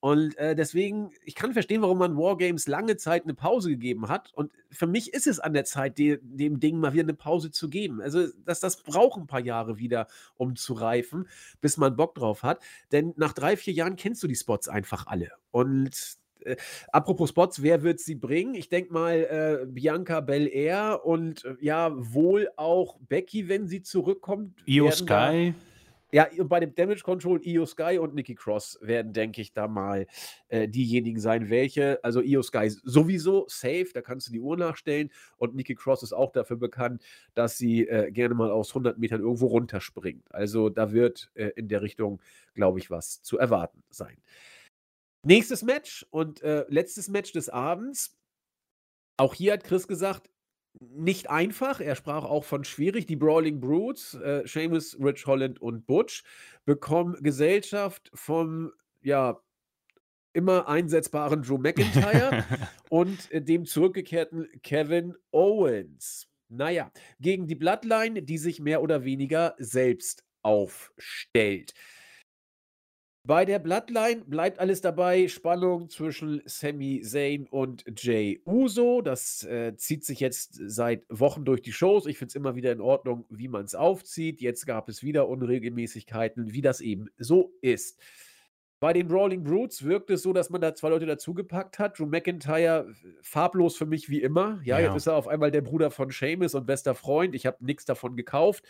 Und äh, deswegen, ich kann verstehen, warum man Wargames lange Zeit eine Pause gegeben hat. Und für mich ist es an der Zeit, de dem Ding mal wieder eine Pause zu geben. Also, dass das braucht ein paar Jahre wieder, um zu reifen, bis man Bock drauf hat. Denn nach drei, vier Jahren kennst du die Spots einfach alle. Und äh, apropos Spots, wer wird sie bringen? Ich denke mal äh, Bianca Belair und äh, ja, wohl auch Becky, wenn sie zurückkommt. Io Sky. Ja, und bei dem Damage Control, Io Sky und Nikki Cross werden, denke ich, da mal äh, diejenigen sein, welche. Also Io Sky sowieso safe, da kannst du die Uhr nachstellen. Und Nikki Cross ist auch dafür bekannt, dass sie äh, gerne mal aus 100 Metern irgendwo runterspringt. Also da wird äh, in der Richtung, glaube ich, was zu erwarten sein. Nächstes Match und äh, letztes Match des Abends. Auch hier hat Chris gesagt, nicht einfach. Er sprach auch von schwierig. Die Brawling Brutes, äh, Seamus, Rich Holland und Butch, bekommen Gesellschaft vom, ja, immer einsetzbaren Drew McIntyre (laughs) und äh, dem zurückgekehrten Kevin Owens. Naja, gegen die Bloodline, die sich mehr oder weniger selbst aufstellt. Bei der Bloodline bleibt alles dabei. Spannung zwischen Sami Zayn und Jay Uso. Das äh, zieht sich jetzt seit Wochen durch die Shows. Ich finde es immer wieder in Ordnung, wie man es aufzieht. Jetzt gab es wieder Unregelmäßigkeiten, wie das eben so ist. Bei den Brawling Brutes wirkt es so, dass man da zwei Leute dazugepackt hat. Drew McIntyre, farblos für mich wie immer. Ja, ja, jetzt ist er auf einmal der Bruder von Seamus und bester Freund. Ich habe nichts davon gekauft.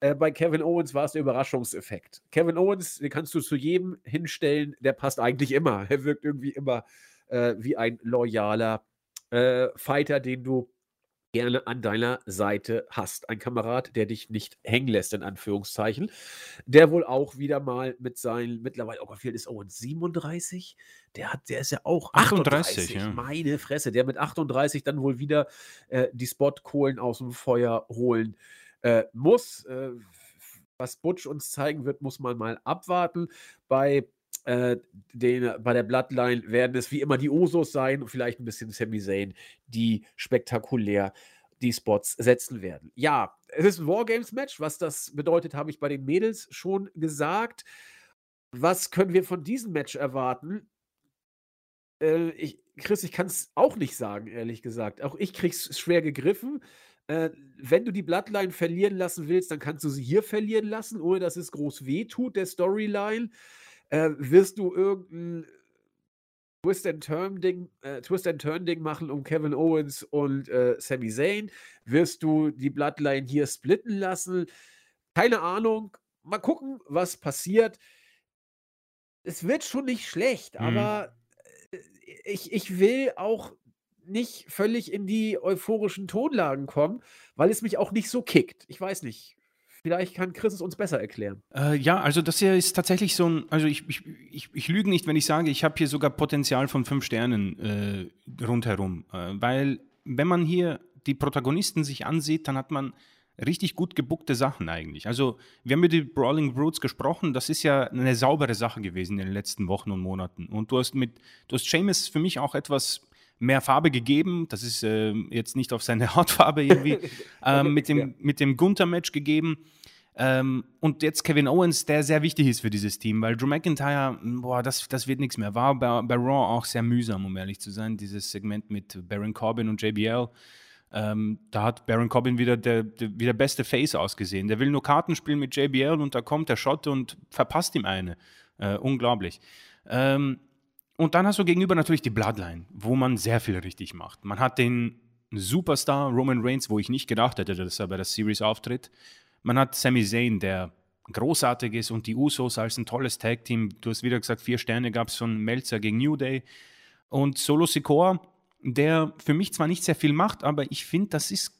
Äh, bei Kevin Owens war es der Überraschungseffekt. Kevin Owens, den kannst du zu jedem hinstellen, der passt eigentlich immer. (laughs) Er wirkt irgendwie immer äh, wie ein loyaler äh, Fighter, den du gerne an deiner Seite hast. Ein Kamerad, der dich nicht hängen lässt, in Anführungszeichen. Der wohl auch wieder mal mit seinen, mittlerweile, oh, wie alt ist Owens? 37? Der hat, der ist ja auch 38. 38 ja. Meine Fresse, der mit 38 dann wohl wieder äh, die Spotkohlen aus dem Feuer holen äh, muss. Äh, was Butch uns zeigen wird, muss man mal abwarten. Bei, äh, den, bei der Bloodline werden es wie immer die Osos sein und vielleicht ein bisschen Sami Zayn, die spektakulär die Spots setzen werden. Ja, es ist ein Wargames-Match. Was das bedeutet, habe ich bei den Mädels schon gesagt. Was können wir von diesem Match erwarten? Äh, ich, Chris, ich kann es auch nicht sagen, ehrlich gesagt. Auch ich kriege es schwer gegriffen. Äh, wenn du die Bloodline verlieren lassen willst, dann kannst du sie hier verlieren lassen, ohne dass es groß wehtut, der Storyline. Äh, wirst du irgendein Twist and Turn Ding, äh, Twist and Turn Ding machen um Kevin Owens und äh, Sami Zayn? Wirst du die Bloodline hier splitten lassen? Keine Ahnung. Mal gucken, was passiert. Es wird schon nicht schlecht, mhm. aber äh, ich, ich will auch nicht völlig in die euphorischen Tonlagen kommen, weil es mich auch nicht so kickt. Ich weiß nicht. Vielleicht kann Chris es uns besser erklären. Äh, ja, also das hier ist tatsächlich so ein, also ich, ich, ich, ich lüge nicht, wenn ich sage, ich habe hier sogar Potenzial von fünf Sternen äh, rundherum. Äh, weil wenn man hier die Protagonisten sich ansieht, dann hat man richtig gut gebuckte Sachen eigentlich. Also wir haben über die Brawling Brutes gesprochen, das ist ja eine saubere Sache gewesen in den letzten Wochen und Monaten. Und du hast mit, du hast Seamus für mich auch etwas mehr Farbe gegeben. Das ist äh, jetzt nicht auf seine (laughs) Hautfarbe irgendwie ähm, mit dem, ja. mit dem Gunther-Match gegeben. Ähm, und jetzt Kevin Owens, der sehr wichtig ist für dieses Team, weil Drew McIntyre, boah, das, das wird nichts mehr. War bei, bei Raw auch sehr mühsam, um ehrlich zu sein, dieses Segment mit Baron Corbin und JBL. Ähm, da hat Baron Corbin wieder der, der, wieder beste Face ausgesehen. Der will nur Karten spielen mit JBL und da kommt der Schotte und verpasst ihm eine. Äh, unglaublich. Ähm, und dann hast du gegenüber natürlich die Bloodline, wo man sehr viel richtig macht. Man hat den Superstar Roman Reigns, wo ich nicht gedacht hätte, dass er bei der Series auftritt. Man hat Sami Zayn, der großartig ist und die Usos als ein tolles Tag-Team. Du hast wieder gesagt, vier Sterne gab es von Melzer gegen New Day. Und Solo Sikoa, der für mich zwar nicht sehr viel macht, aber ich finde, das ist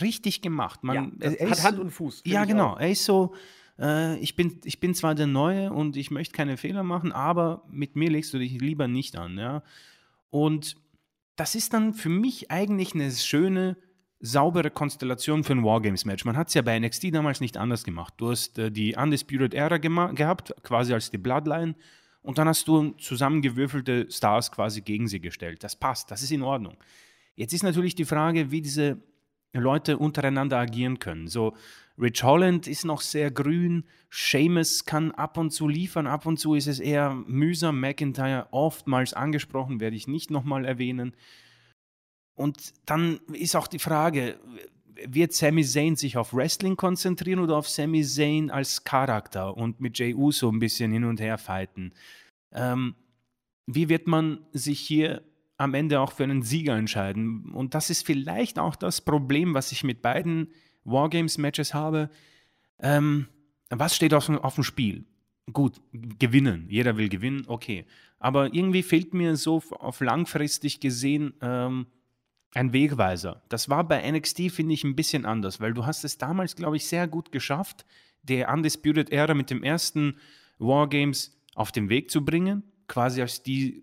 richtig gemacht. Man, ja, hat Hand und Fuß. Ja, genau. Auch. Er ist so, äh, ich, bin, ich bin zwar der Neue und ich möchte keine Fehler machen, aber mit mir legst du dich lieber nicht an. Ja? Und das ist dann für mich eigentlich eine schöne, saubere Konstellation für ein Wargames-Match. Man hat es ja bei NXT damals nicht anders gemacht. Du hast äh, die Undisputed Era gehabt, quasi als die Bloodline, und dann hast du zusammengewürfelte Stars quasi gegen sie gestellt. Das passt, das ist in Ordnung. Jetzt ist natürlich die Frage, wie diese Leute untereinander agieren können. So, Rich Holland ist noch sehr grün, Seamus kann ab und zu liefern, ab und zu ist es eher mühsam. McIntyre oftmals angesprochen, werde ich nicht nochmal erwähnen. Und dann ist auch die Frage, wird Sami Zayn sich auf Wrestling konzentrieren oder auf Sami Zayn als Charakter und mit Jey Uso ein bisschen hin und her fighten? Ähm, wie wird man sich hier am Ende auch für einen Sieger entscheiden? Und das ist vielleicht auch das Problem, was ich mit beiden Wargames-Matches habe, ähm, was steht auf, auf dem Spiel? Gut, gewinnen. Jeder will gewinnen, okay. Aber irgendwie fehlt mir so auf langfristig gesehen ähm, ein Wegweiser. Das war bei NXT, finde ich, ein bisschen anders, weil du hast es damals, glaube ich, sehr gut geschafft, der Undisputed Era mit dem ersten Wargames auf den Weg zu bringen, quasi als die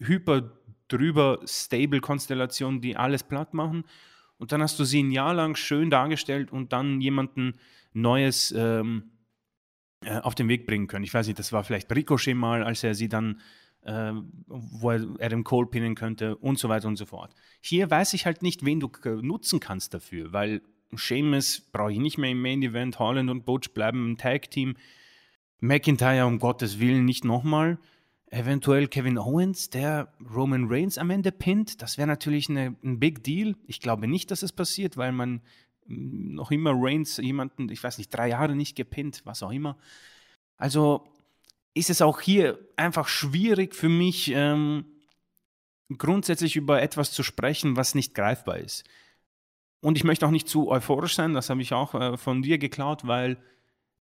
hyper drüber stable Konstellation, die alles platt machen. Und dann hast du sie ein Jahr lang schön dargestellt und dann jemanden Neues ähm, äh, auf den Weg bringen können. Ich weiß nicht, das war vielleicht Ricochet mal, als er sie dann, äh, wo er Adam Cole pinnen könnte und so weiter und so fort. Hier weiß ich halt nicht, wen du nutzen kannst dafür, weil Seamus brauche ich nicht mehr im Main Event, Holland und Butch bleiben im Tag Team. McIntyre, um Gottes Willen, nicht nochmal. Eventuell Kevin Owens, der Roman Reigns am Ende pinnt. Das wäre natürlich eine, ein Big Deal. Ich glaube nicht, dass es passiert, weil man noch immer Reigns jemanden, ich weiß nicht, drei Jahre nicht gepinnt, was auch immer. Also ist es auch hier einfach schwierig für mich, ähm, grundsätzlich über etwas zu sprechen, was nicht greifbar ist. Und ich möchte auch nicht zu euphorisch sein, das habe ich auch äh, von dir geklaut, weil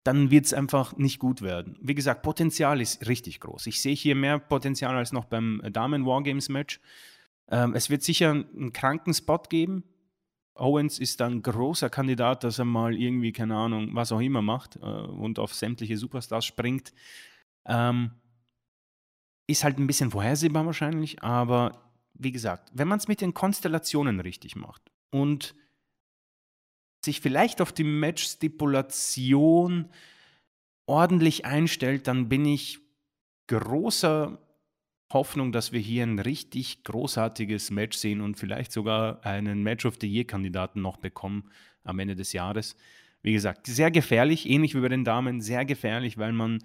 dann wird es einfach nicht gut werden. Wie gesagt, Potenzial ist richtig groß. Ich sehe hier mehr Potenzial als noch beim Damen Wargames Match. Ähm, es wird sicher einen kranken Spot geben, Owens ist dann großer Kandidat, dass er mal irgendwie, keine Ahnung, was auch immer macht äh, und auf sämtliche Superstars springt. Ähm, ist halt ein bisschen vorhersehbar wahrscheinlich, aber wie gesagt, wenn man es mit den Konstellationen richtig macht und sich vielleicht auf die Match-Stipulation ordentlich einstellt, dann bin ich großer Hoffnung, dass wir hier ein richtig großartiges Match sehen und vielleicht sogar einen Match of the Year-Kandidaten noch bekommen am Ende des Jahres. Wie gesagt, sehr gefährlich, ähnlich wie bei den Damen, sehr gefährlich, weil man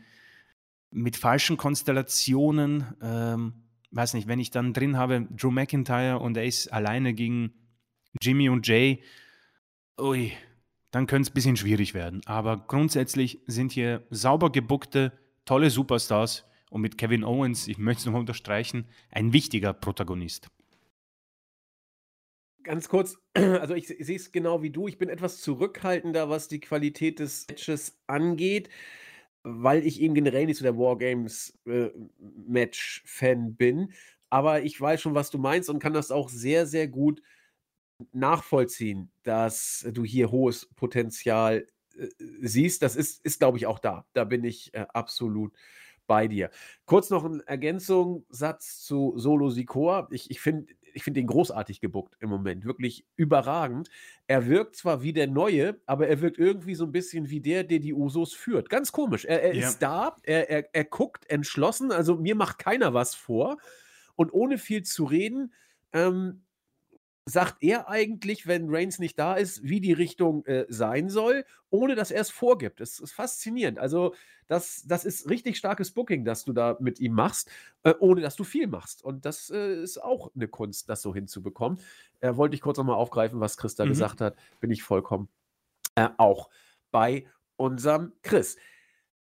mit falschen Konstellationen, ähm, weiß nicht, wenn ich dann drin habe, Drew McIntyre und ist alleine gegen Jimmy und Jay, ui, dann könnte es ein bisschen schwierig werden. Aber grundsätzlich sind hier sauber gebuckte, tolle Superstars und mit Kevin Owens, ich möchte es nochmal unterstreichen, ein wichtiger Protagonist. Ganz kurz, (clears throat) also ich, ich sehe es genau wie du. Ich bin etwas zurückhaltender, was die Qualität des Matches angeht, weil ich eben generell nicht so der Wargames-Match-Fan äh, bin. Aber ich weiß schon, was du meinst und kann das auch sehr, sehr gut nachvollziehen, dass du hier hohes Potenzial äh, siehst. Das ist, ist glaube ich, auch da. Da bin ich äh, absolut bei dir. Kurz noch ein Ergänzungssatz zu Solo Sikoa. Ich, ich finde ich find den großartig gebuckt im Moment, wirklich überragend. Er wirkt zwar wie der Neue, aber er wirkt irgendwie so ein bisschen wie der, der die Usos führt. Ganz komisch. Er, er ja. ist da, er, er, er guckt entschlossen, also mir macht keiner was vor. Und ohne viel zu reden, ähm, sagt er eigentlich, wenn Reigns nicht da ist, wie die Richtung äh, sein soll, ohne dass er es vorgibt. Das ist faszinierend. Also, das, das ist richtig starkes Booking, das du da mit ihm machst, äh, ohne dass du viel machst. Und das äh, ist auch eine Kunst, das so hinzubekommen. Äh, wollte ich kurz nochmal aufgreifen, was Chris da mhm. gesagt hat. Bin ich vollkommen äh, auch bei unserem Chris.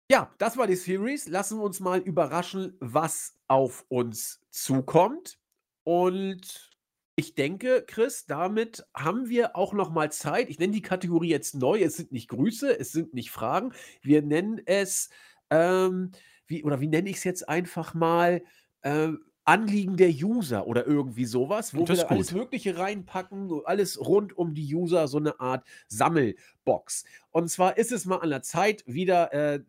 Ja, das war die Series. Lassen wir uns mal überraschen, was auf uns zukommt. Und ich denke, Chris, damit haben wir auch noch mal Zeit. Ich nenne die Kategorie jetzt neu. Es sind nicht Grüße, es sind nicht Fragen. Wir nennen es, ähm, wie, oder wie nenne ich es jetzt einfach mal? Äh, Anliegen der User oder irgendwie sowas, wo wir alles Mögliche reinpacken, alles rund um die User, so eine Art Sammelbox. Und zwar ist es mal an der Zeit, wieder äh,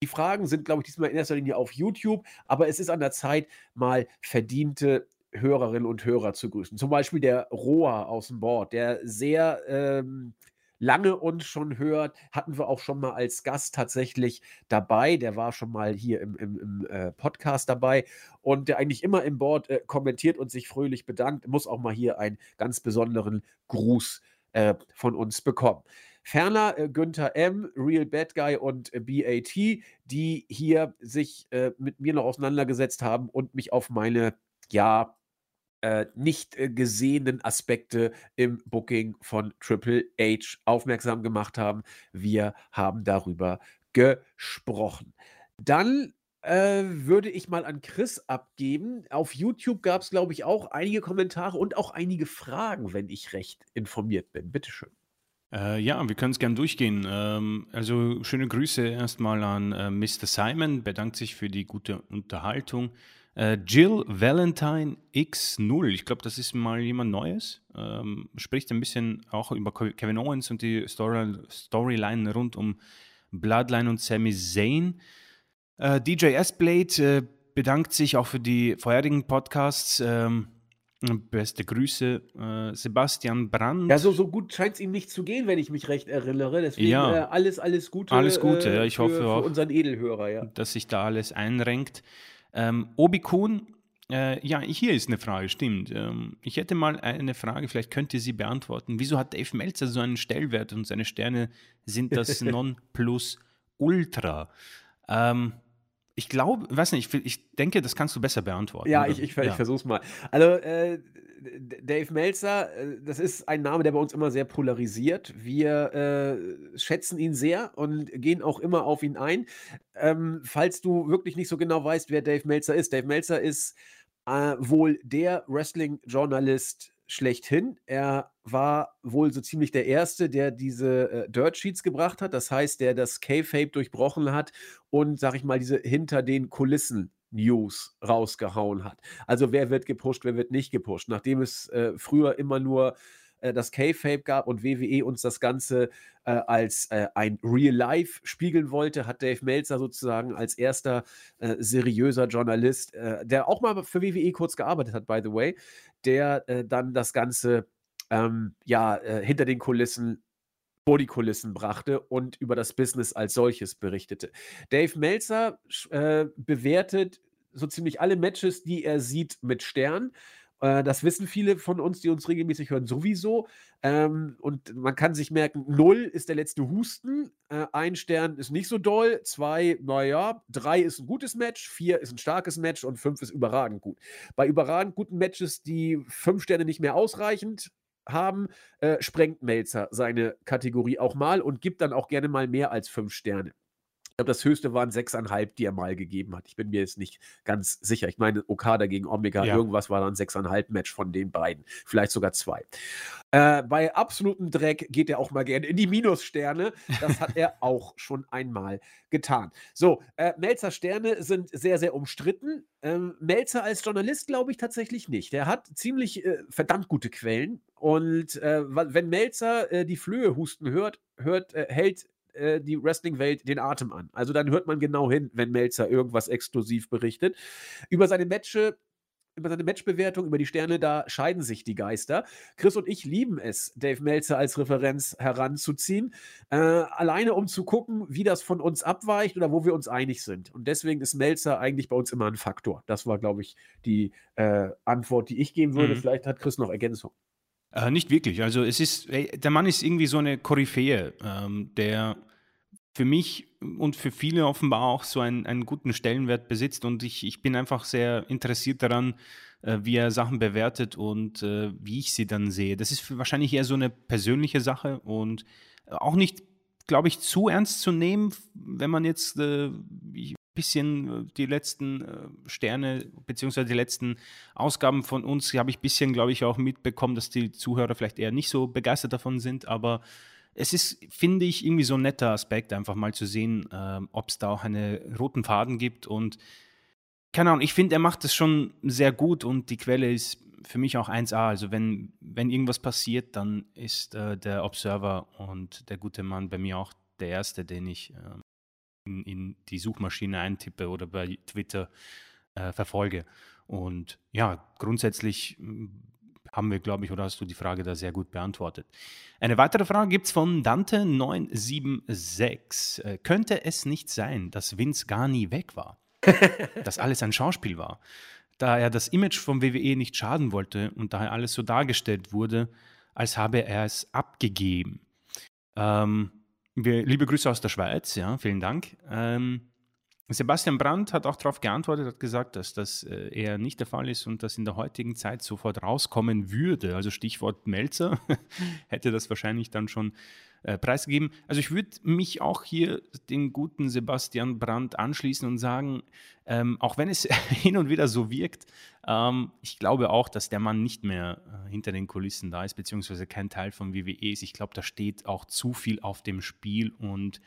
die Fragen sind, glaube ich, diesmal in erster Linie auf YouTube, aber es ist an der Zeit, mal verdiente Hörerinnen und Hörer zu grüßen. Zum Beispiel der Roa aus dem Board, der sehr ähm, lange uns schon hört, hatten wir auch schon mal als Gast tatsächlich dabei. Der war schon mal hier im, im, im äh, Podcast dabei und der eigentlich immer im Board äh, kommentiert und sich fröhlich bedankt. Muss auch mal hier einen ganz besonderen Gruß äh, von uns bekommen. Ferner äh, Günther M., Real Bad Guy und äh, BAT, die hier sich äh, mit mir noch auseinandergesetzt haben und mich auf meine ja, äh, nicht äh, gesehenen Aspekte im Booking von Triple H aufmerksam gemacht haben. Wir haben darüber gesprochen. Dann äh, würde ich mal an Chris abgeben. Auf YouTube gab es, glaube ich, auch einige Kommentare und auch einige Fragen, wenn ich recht informiert bin. Bitteschön. Äh, ja, wir können es gerne durchgehen. Ähm, also schöne Grüße erstmal an äh, Mr. Simon, bedankt sich für die gute Unterhaltung. Äh, Jill Valentine X0, ich glaube, das ist mal jemand Neues. Ähm, spricht ein bisschen auch über Kevin Owens und die Story Storyline rund um Bloodline und Sami Zayn. Äh, DJ S-Blade äh, bedankt sich auch für die vorherigen Podcasts. Ähm, beste Grüße, äh, Sebastian Brandt. Ja, so, so gut scheint es ihm nicht zu gehen, wenn ich mich recht erinnere. Deswegen ja. Äh, alles, alles Gute. Alles Gute, ja. Ich für, hoffe auch, für unseren Edelhörer, ja. dass sich da alles einrenkt. Ähm, Obi Kuhn, äh, ja, hier ist eine Frage, stimmt. Ähm, ich hätte mal eine Frage, vielleicht könnt ihr sie beantworten. Wieso hat Dave Meltzer so einen Stellwert und seine Sterne sind das (laughs) Nonplusultra? Ähm, ich glaube, weiß nicht, ich, ich, denke, das kannst du besser beantworten. Ja, ich, ich, ja. ich versuch's mal. Also, äh, Dave Meltzer, äh, das ist ein Name, der bei uns immer sehr polarisiert. Wir äh, schätzen ihn sehr und gehen auch immer auf ihn ein. Ähm, falls du wirklich nicht so genau weißt, wer Dave Meltzer ist. Dave Meltzer ist äh, wohl der Wrestling-Journalist schlechthin. Er war wohl so ziemlich der Erste, der diese äh, Dirt Sheets gebracht hat. Das heißt, der das K-Fape durchbrochen hat und, sag ich mal, diese hinter den Kulissen News rausgehauen hat. Also wer wird gepusht, wer wird nicht gepusht. Nachdem es äh, früher immer nur äh, das K-Fape gab und WWE uns das Ganze äh, als äh, ein Real Life spiegeln wollte, hat Dave Meltzer sozusagen als erster äh, seriöser Journalist, äh, der auch mal für WWE kurz gearbeitet hat, by the way, der dann das Ganze ähm, ja hinter den Kulissen vor die Kulissen brachte und über das Business als solches berichtete. Dave Meltzer bewertet so ziemlich alle Matches, die er sieht, mit Stern. Äh, das wissen viele von uns, die uns regelmäßig hören, sowieso. Ähm, und man kann sich merken, 0 ist der letzte Husten, äh, ein Stern ist nicht so doll, zwei, naja, drei ist ein gutes Match, vier ist ein starkes Match und fünf ist überragend gut. Bei überragend guten Matches, die fünf Sterne nicht mehr ausreichend haben, äh, sprengt Melzer seine Kategorie auch mal und gibt dann auch gerne mal mehr als fünf Sterne. Ich glaube, das höchste waren sechseinhalb, die er mal gegeben hat. Ich bin mir jetzt nicht ganz sicher. Ich meine, Okada gegen Omega, ja. irgendwas war dann sechseinhalb Match von den beiden. Vielleicht sogar zwei. Äh, bei absolutem Dreck geht er auch mal gerne in die Minussterne. Das hat er (laughs) auch schon einmal getan. So, äh, Melzer Sterne sind sehr, sehr umstritten. Ähm, Melzer als Journalist glaube ich tatsächlich nicht. Er hat ziemlich äh, verdammt gute Quellen. Und äh, wenn Melzer äh, die Flöhe husten hört, hört äh, hält äh, die Wrestling-Welt den Atem an. Also dann hört man genau hin, wenn Melzer irgendwas exklusiv berichtet. Über seine Matches über seine Matchbewertung, über die Sterne, da scheiden sich die Geister. Chris und ich lieben es, Dave Meltzer als Referenz heranzuziehen, äh, alleine um zu gucken, wie das von uns abweicht oder wo wir uns einig sind. Und deswegen ist Meltzer eigentlich bei uns immer ein Faktor. Das war, glaube ich, die äh, Antwort, die ich geben würde. Mhm. Vielleicht hat Chris noch Ergänzung. Äh, nicht wirklich. Also es ist, der Mann ist irgendwie so eine Koryphäe, ähm, der für mich und für viele offenbar auch so einen, einen guten Stellenwert besitzt. Und ich, ich bin einfach sehr interessiert daran, äh, wie er Sachen bewertet und äh, wie ich sie dann sehe. Das ist wahrscheinlich eher so eine persönliche Sache und auch nicht, glaube ich, zu ernst zu nehmen, wenn man jetzt äh, bisschen äh, die letzten äh, Sterne beziehungsweise die letzten Ausgaben von uns habe ich ein bisschen, glaube ich, auch mitbekommen, dass die Zuhörer vielleicht eher nicht so begeistert davon sind, aber es ist, finde ich, irgendwie so ein netter Aspekt, einfach mal zu sehen, äh, ob es da auch einen roten Faden gibt und keine Ahnung, ich finde, er macht es schon sehr gut und die Quelle ist für mich auch 1A. Also wenn, wenn irgendwas passiert, dann ist äh, der Observer und der gute Mann bei mir auch der erste, den ich äh, in, in die Suchmaschine eintippe oder bei Twitter äh, verfolge. Und ja, grundsätzlich haben wir, glaube ich, oder hast du die Frage da sehr gut beantwortet. Eine weitere Frage gibt es von Dante976. Äh, könnte es nicht sein, dass Vince gar nie weg war? (laughs) dass alles ein Schauspiel war? Da er das Image vom WWE nicht schaden wollte und daher alles so dargestellt wurde, als habe er es abgegeben. Ähm, wir, liebe Grüße aus der Schweiz, ja, vielen Dank. Ähm, Sebastian Brandt hat auch darauf geantwortet, hat gesagt, dass das äh, eher nicht der Fall ist und dass in der heutigen Zeit sofort rauskommen würde. Also Stichwort Melzer (laughs) hätte das wahrscheinlich dann schon äh, preisgegeben. Also ich würde mich auch hier den guten Sebastian Brandt anschließen und sagen, ähm, auch wenn es (laughs) hin und wieder so wirkt, ähm, ich glaube auch, dass der Mann nicht mehr äh, hinter den Kulissen da ist, beziehungsweise kein Teil von WWE ist. Ich glaube, da steht auch zu viel auf dem Spiel und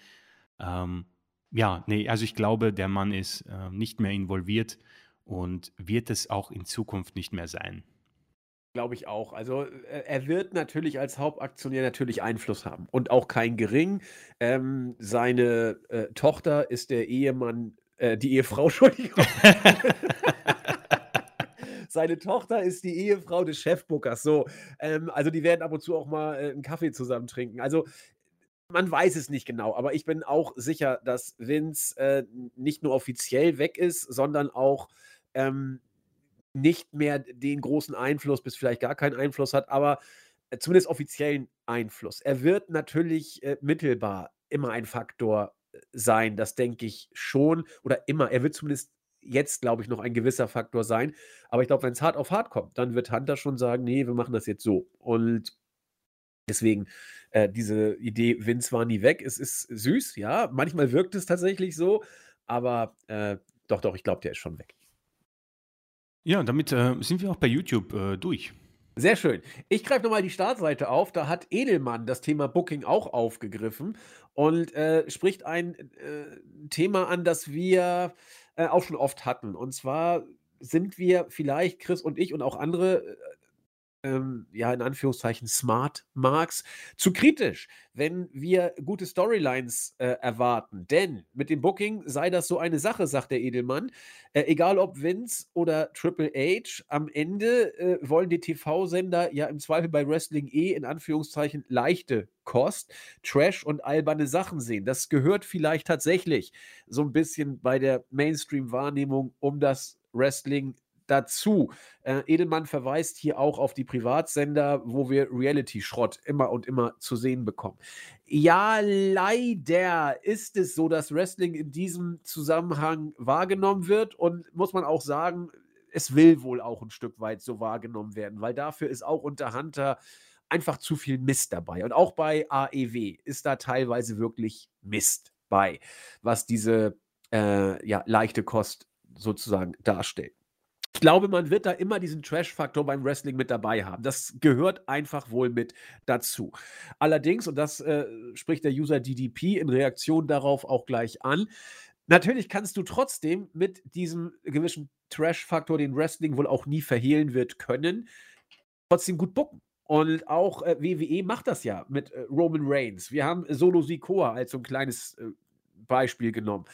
ähm, ja, nee, also ich glaube, der Mann ist äh, nicht mehr involviert und wird es auch in Zukunft nicht mehr sein. Glaube ich auch. Also äh, er wird natürlich als Hauptaktionär natürlich Einfluss haben und auch kein gering. Ähm, seine äh, Tochter ist der Ehemann, äh, die Ehefrau, (laughs) Entschuldigung. (laughs) Seine Tochter ist die Ehefrau des Chefbookers. So, ähm, also die werden ab und zu auch mal äh, einen Kaffee zusammen trinken. Also man weiß es nicht genau, aber ich bin auch sicher, dass Vince äh, nicht nur offiziell weg ist, sondern auch ähm, nicht mehr den großen Einfluss, bis vielleicht gar keinen Einfluss hat, aber äh, zumindest offiziellen Einfluss. Er wird natürlich äh, mittelbar immer ein Faktor äh, sein, das denke ich schon. Oder immer, er wird zumindest jetzt, glaube ich, noch ein gewisser Faktor sein. Aber ich glaube, wenn es hart auf hart kommt, dann wird Hunter schon sagen, nee, wir machen das jetzt so. Und deswegen, äh, diese Idee, Vince war nie weg. Es ist süß, ja. Manchmal wirkt es tatsächlich so, aber äh, doch, doch, ich glaube, der ist schon weg. Ja, damit äh, sind wir auch bei YouTube äh, durch. Sehr schön. Ich greife nochmal die Startseite auf. Da hat Edelmann das Thema Booking auch aufgegriffen und äh, spricht ein äh, Thema an, das wir auch schon oft hatten. Und zwar sind wir vielleicht, Chris und ich und auch andere, ähm, ja, in Anführungszeichen Smart Marks zu kritisch, wenn wir gute Storylines äh, erwarten. Denn mit dem Booking sei das so eine Sache, sagt der Edelmann. Äh, egal ob Vince oder Triple H, am Ende äh, wollen die TV-Sender ja im Zweifel bei Wrestling eh in Anführungszeichen leichte Kost, Trash und alberne Sachen sehen. Das gehört vielleicht tatsächlich so ein bisschen bei der Mainstream-Wahrnehmung um das Wrestling dazu. Äh, Edelmann verweist hier auch auf die Privatsender, wo wir Reality-Schrott immer und immer zu sehen bekommen. Ja, leider ist es so, dass Wrestling in diesem Zusammenhang wahrgenommen wird und muss man auch sagen, es will wohl auch ein Stück weit so wahrgenommen werden, weil dafür ist auch unter Hunter einfach zu viel Mist dabei. Und auch bei AEW ist da teilweise wirklich Mist bei, was diese äh, ja, leichte Kost sozusagen darstellt. Ich glaube, man wird da immer diesen Trash-Faktor beim Wrestling mit dabei haben. Das gehört einfach wohl mit dazu. Allerdings, und das äh, spricht der User DDP in Reaktion darauf auch gleich an, natürlich kannst du trotzdem mit diesem gewissen Trash-Faktor, den Wrestling wohl auch nie verhehlen wird können, trotzdem gut bucken. Und auch äh, WWE macht das ja mit äh, Roman Reigns. Wir haben Solo Sikoa als so ein kleines äh, Beispiel genommen.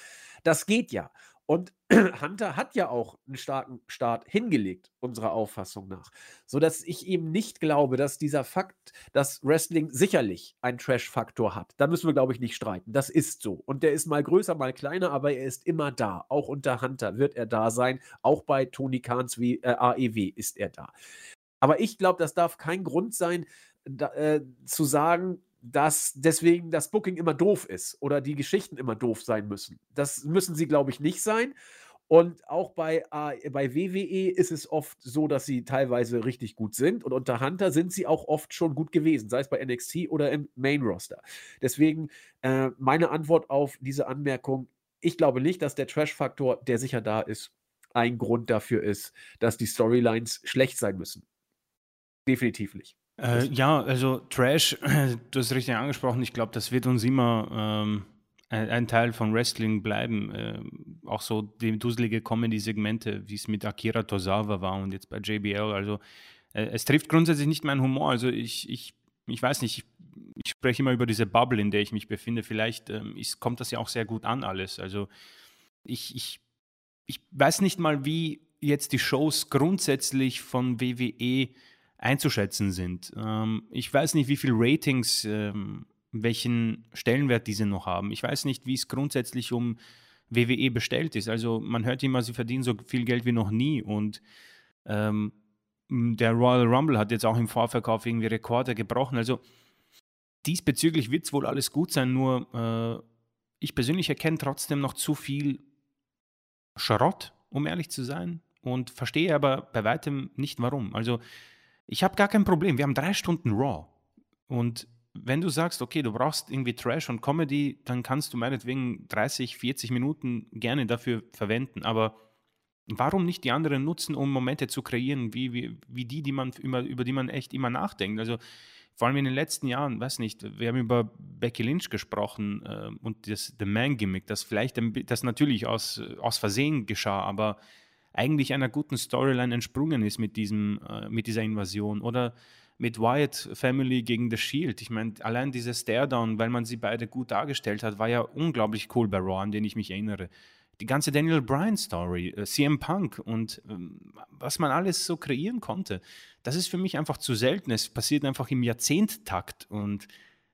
Das geht ja. Und (clears throat) Hunter hat ja auch einen starken Start hingelegt, unserer Auffassung nach. Sodass ich eben nicht glaube, dass dieser Fakt, dass Wrestling sicherlich einen Trash-Faktor hat. Da müssen wir, glaube ich, nicht streiten. Das ist so. Und der ist mal größer, mal kleiner, aber er ist immer da. Auch unter Hunter wird er da sein. Auch bei Tony Kahns wie, äh, AEW ist er da. Aber ich glaube, das darf kein Grund sein, da, äh, zu sagen, dass deswegen das Booking immer doof ist oder die Geschichten immer doof sein müssen. Das müssen sie, glaube ich, nicht sein. Und auch bei, äh, bei WWE ist es oft so, dass sie teilweise richtig gut sind. Und unter Hunter sind sie auch oft schon gut gewesen, sei es bei NXT oder im Main Roster. Deswegen äh, meine Antwort auf diese Anmerkung: Ich glaube nicht, dass der Trash-Faktor, der sicher da ist, ein Grund dafür ist, dass die Storylines schlecht sein müssen. Definitiv nicht. Äh, ja, also Trash, (clears throat) du hast richtig angesprochen, ich glaube, das wird uns immer ähm, ein, ein, Teil von Wrestling bleiben. Äh, auch so die dusselige Comedy-Segmente, wie es mit Akira Tozawa war und jetzt bei JBL. Also äh, es trifft grundsätzlich nicht meinen Humor. Also ich, ich, ich weiß nicht, ich, ich, spreche immer über diese Bubble, in der ich mich befinde. Vielleicht ähm, ist, kommt das ja auch sehr gut an alles. Also ich, ich, ich weiß nicht mal, wie jetzt die Shows grundsätzlich von WWE einzuschätzen sind. Ähm, ich weiß nicht, wie viele Ratings, ähm, welchen Stellenwert diese noch haben. Ich weiß nicht, wie es grundsätzlich um WWE bestellt ist. Also man hört immer, sie verdienen so viel Geld wie noch nie und ähm, der Royal Rumble hat jetzt auch im Vorverkauf irgendwie Rekorde gebrochen. Also diesbezüglich wird es wohl alles gut sein, nur äh, ich persönlich erkenne trotzdem noch zu viel Schrott, um ehrlich zu sein, und verstehe aber bei weitem nicht warum. Also ich habe gar kein Problem. Wir haben drei Stunden Raw. Und wenn du sagst, okay, du brauchst irgendwie Trash und Comedy, dann kannst du meinetwegen 30, 40 Minuten gerne dafür verwenden. Aber warum nicht die anderen nutzen, um Momente zu kreieren, wie, wie, wie die, die man, über, über die man echt immer nachdenkt? Also vor allem in den letzten Jahren, weiß nicht, wir haben über Becky Lynch gesprochen äh, und das The Man-Gimmick, das vielleicht, das natürlich aus, aus Versehen geschah, aber eigentlich einer guten Storyline entsprungen ist mit, diesem, äh, mit dieser Invasion. Oder mit Wyatt Family gegen The Shield. Ich meine, allein dieser Stare-Down, weil man sie beide gut dargestellt hat, war ja unglaublich cool bei Raw, an den ich mich erinnere. Die ganze Daniel Bryan-Story, äh, CM Punk und ähm, was man alles so kreieren konnte, das ist für mich einfach zu selten. Es passiert einfach im Jahrzehnttakt und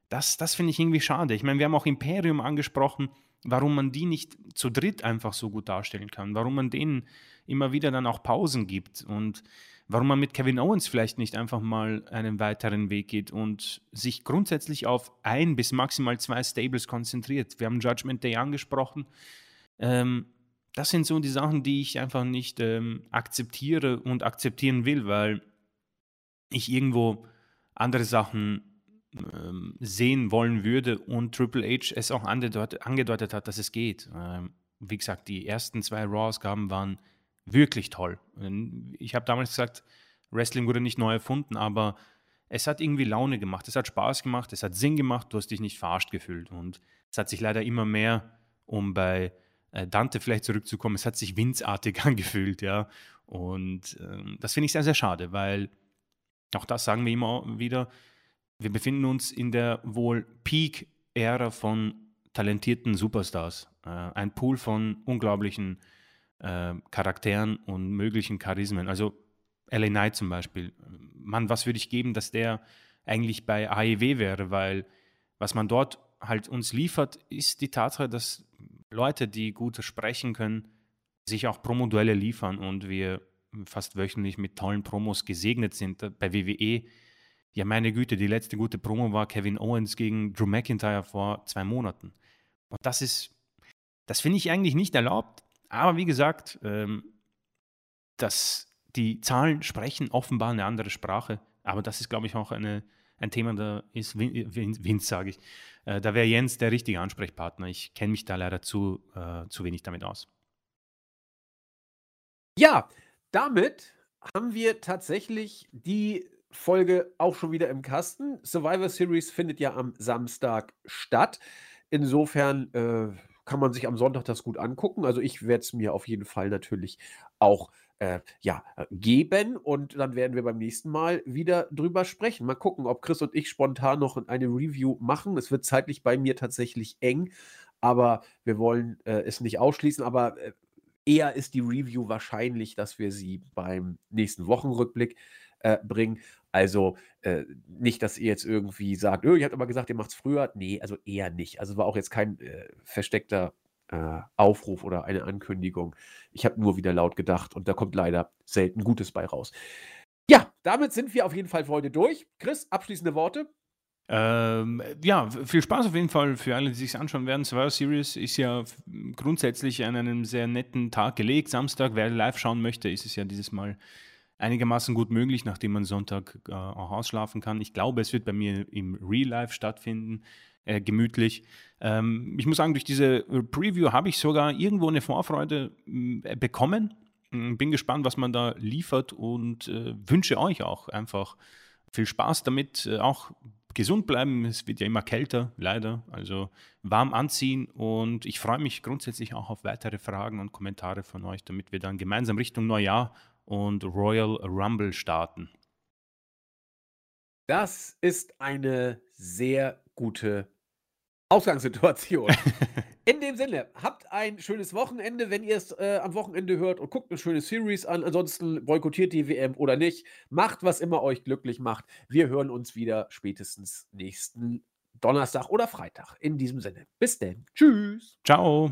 das, das finde ich irgendwie schade. Ich meine, wir haben auch Imperium angesprochen, warum man die nicht zu dritt einfach so gut darstellen kann, warum man denen immer wieder dann auch Pausen gibt und warum man mit Kevin Owens vielleicht nicht einfach mal einen weiteren Weg geht und sich grundsätzlich auf ein bis maximal zwei Stables konzentriert. Wir haben Judgment Day angesprochen. Ähm, das sind so die Sachen, die ich einfach nicht ähm, akzeptiere und akzeptieren will, weil ich irgendwo andere Sachen ähm, sehen wollen würde und Triple H es auch angedeutet, angedeutet hat, dass es geht. Ähm, wie gesagt, die ersten zwei Raw-Ausgaben waren wirklich toll. Ich habe damals gesagt, Wrestling wurde nicht neu erfunden, aber es hat irgendwie Laune gemacht, es hat Spaß gemacht, es hat Sinn gemacht, du hast dich nicht verarscht gefühlt. Und es hat sich leider immer mehr, um bei äh, Dante vielleicht zurückzukommen, es hat sich winzartig (laughs) angefühlt, ja. Und äh, das finde ich sehr, sehr schade, weil auch das sagen wir immer wieder, wir befinden uns in der wohl Peak-Ära von talentierten Superstars. Äh, ein Pool von unglaublichen äh, Charakteren und möglichen Charismen. Also LA Knight zum Beispiel. Mann, was würde ich geben, dass der eigentlich bei AEW wäre, weil was man dort halt uns liefert, ist die Tatsache, dass Leute, die gut sprechen können, sich auch Promoduelle liefern und wir fast wöchentlich mit tollen Promos gesegnet sind. Bei WWE, ja meine Güte, die letzte gute Promo war Kevin Owens gegen Drew McIntyre vor zwei Monaten. Und das ist, das finde ich eigentlich nicht erlaubt. Aber wie gesagt, ähm, dass die Zahlen sprechen offenbar eine andere Sprache. Aber das ist, glaube ich, auch eine, ein Thema, da ist Vince, sage ich. Äh, da wäre Jens der richtige Ansprechpartner. Ich kenne mich da leider zu, äh, zu wenig damit aus. Ja, damit haben wir tatsächlich die Folge auch schon wieder im Kasten. Survivor Series findet ja am Samstag statt. Insofern äh, kann man sich am Sonntag das gut angucken. Also ich werde es mir auf jeden Fall natürlich auch äh, ja, äh, geben und dann werden wir beim nächsten Mal wieder drüber sprechen. Mal gucken, ob Chris und ich spontan noch eine Review machen. Es wird zeitlich bei mir tatsächlich eng, aber wir wollen äh, es nicht ausschließen. Aber äh, eher ist die Review wahrscheinlich, dass wir sie beim nächsten Wochenrückblick äh, bringen. Also äh, nicht, dass ihr jetzt irgendwie sagt, oh, ihr habt aber gesagt, ihr macht es früher. Nee, also eher nicht. Also war auch jetzt kein äh, versteckter äh, Aufruf oder eine Ankündigung. Ich habe nur wieder laut gedacht und da kommt leider selten Gutes bei raus. Ja, damit sind wir auf jeden Fall für heute durch. Chris, abschließende Worte? Ähm, ja, viel Spaß auf jeden Fall für alle, die sich anschauen werden. Survivor Series ist ja grundsätzlich an einem sehr netten Tag gelegt. Samstag, wer live schauen möchte, ist es ja dieses Mal einigermaßen gut möglich, nachdem man Sonntag äh, auch ausschlafen kann. Ich glaube, es wird bei mir im Real Life stattfinden, äh, gemütlich. Ähm, ich muss sagen, durch diese Preview habe ich sogar irgendwo eine Vorfreude äh, bekommen. Hm, bin gespannt, was man da liefert und äh, wünsche euch auch einfach viel Spaß damit. Äh, auch gesund bleiben. Es wird ja immer kälter, leider. Also warm anziehen und ich freue mich grundsätzlich auch auf weitere Fragen und Kommentare von euch, damit wir dann gemeinsam Richtung Neujahr und Royal Rumble starten. Das ist eine sehr gute Ausgangssituation. (laughs) In dem Sinne, habt ein schönes Wochenende, wenn ihr es äh, am Wochenende hört und guckt eine schöne Series an. Ansonsten boykottiert die WM oder nicht. Macht, was immer euch glücklich macht. Wir hören uns wieder spätestens nächsten Donnerstag oder Freitag. In diesem Sinne, bis denn. Tschüss. Ciao.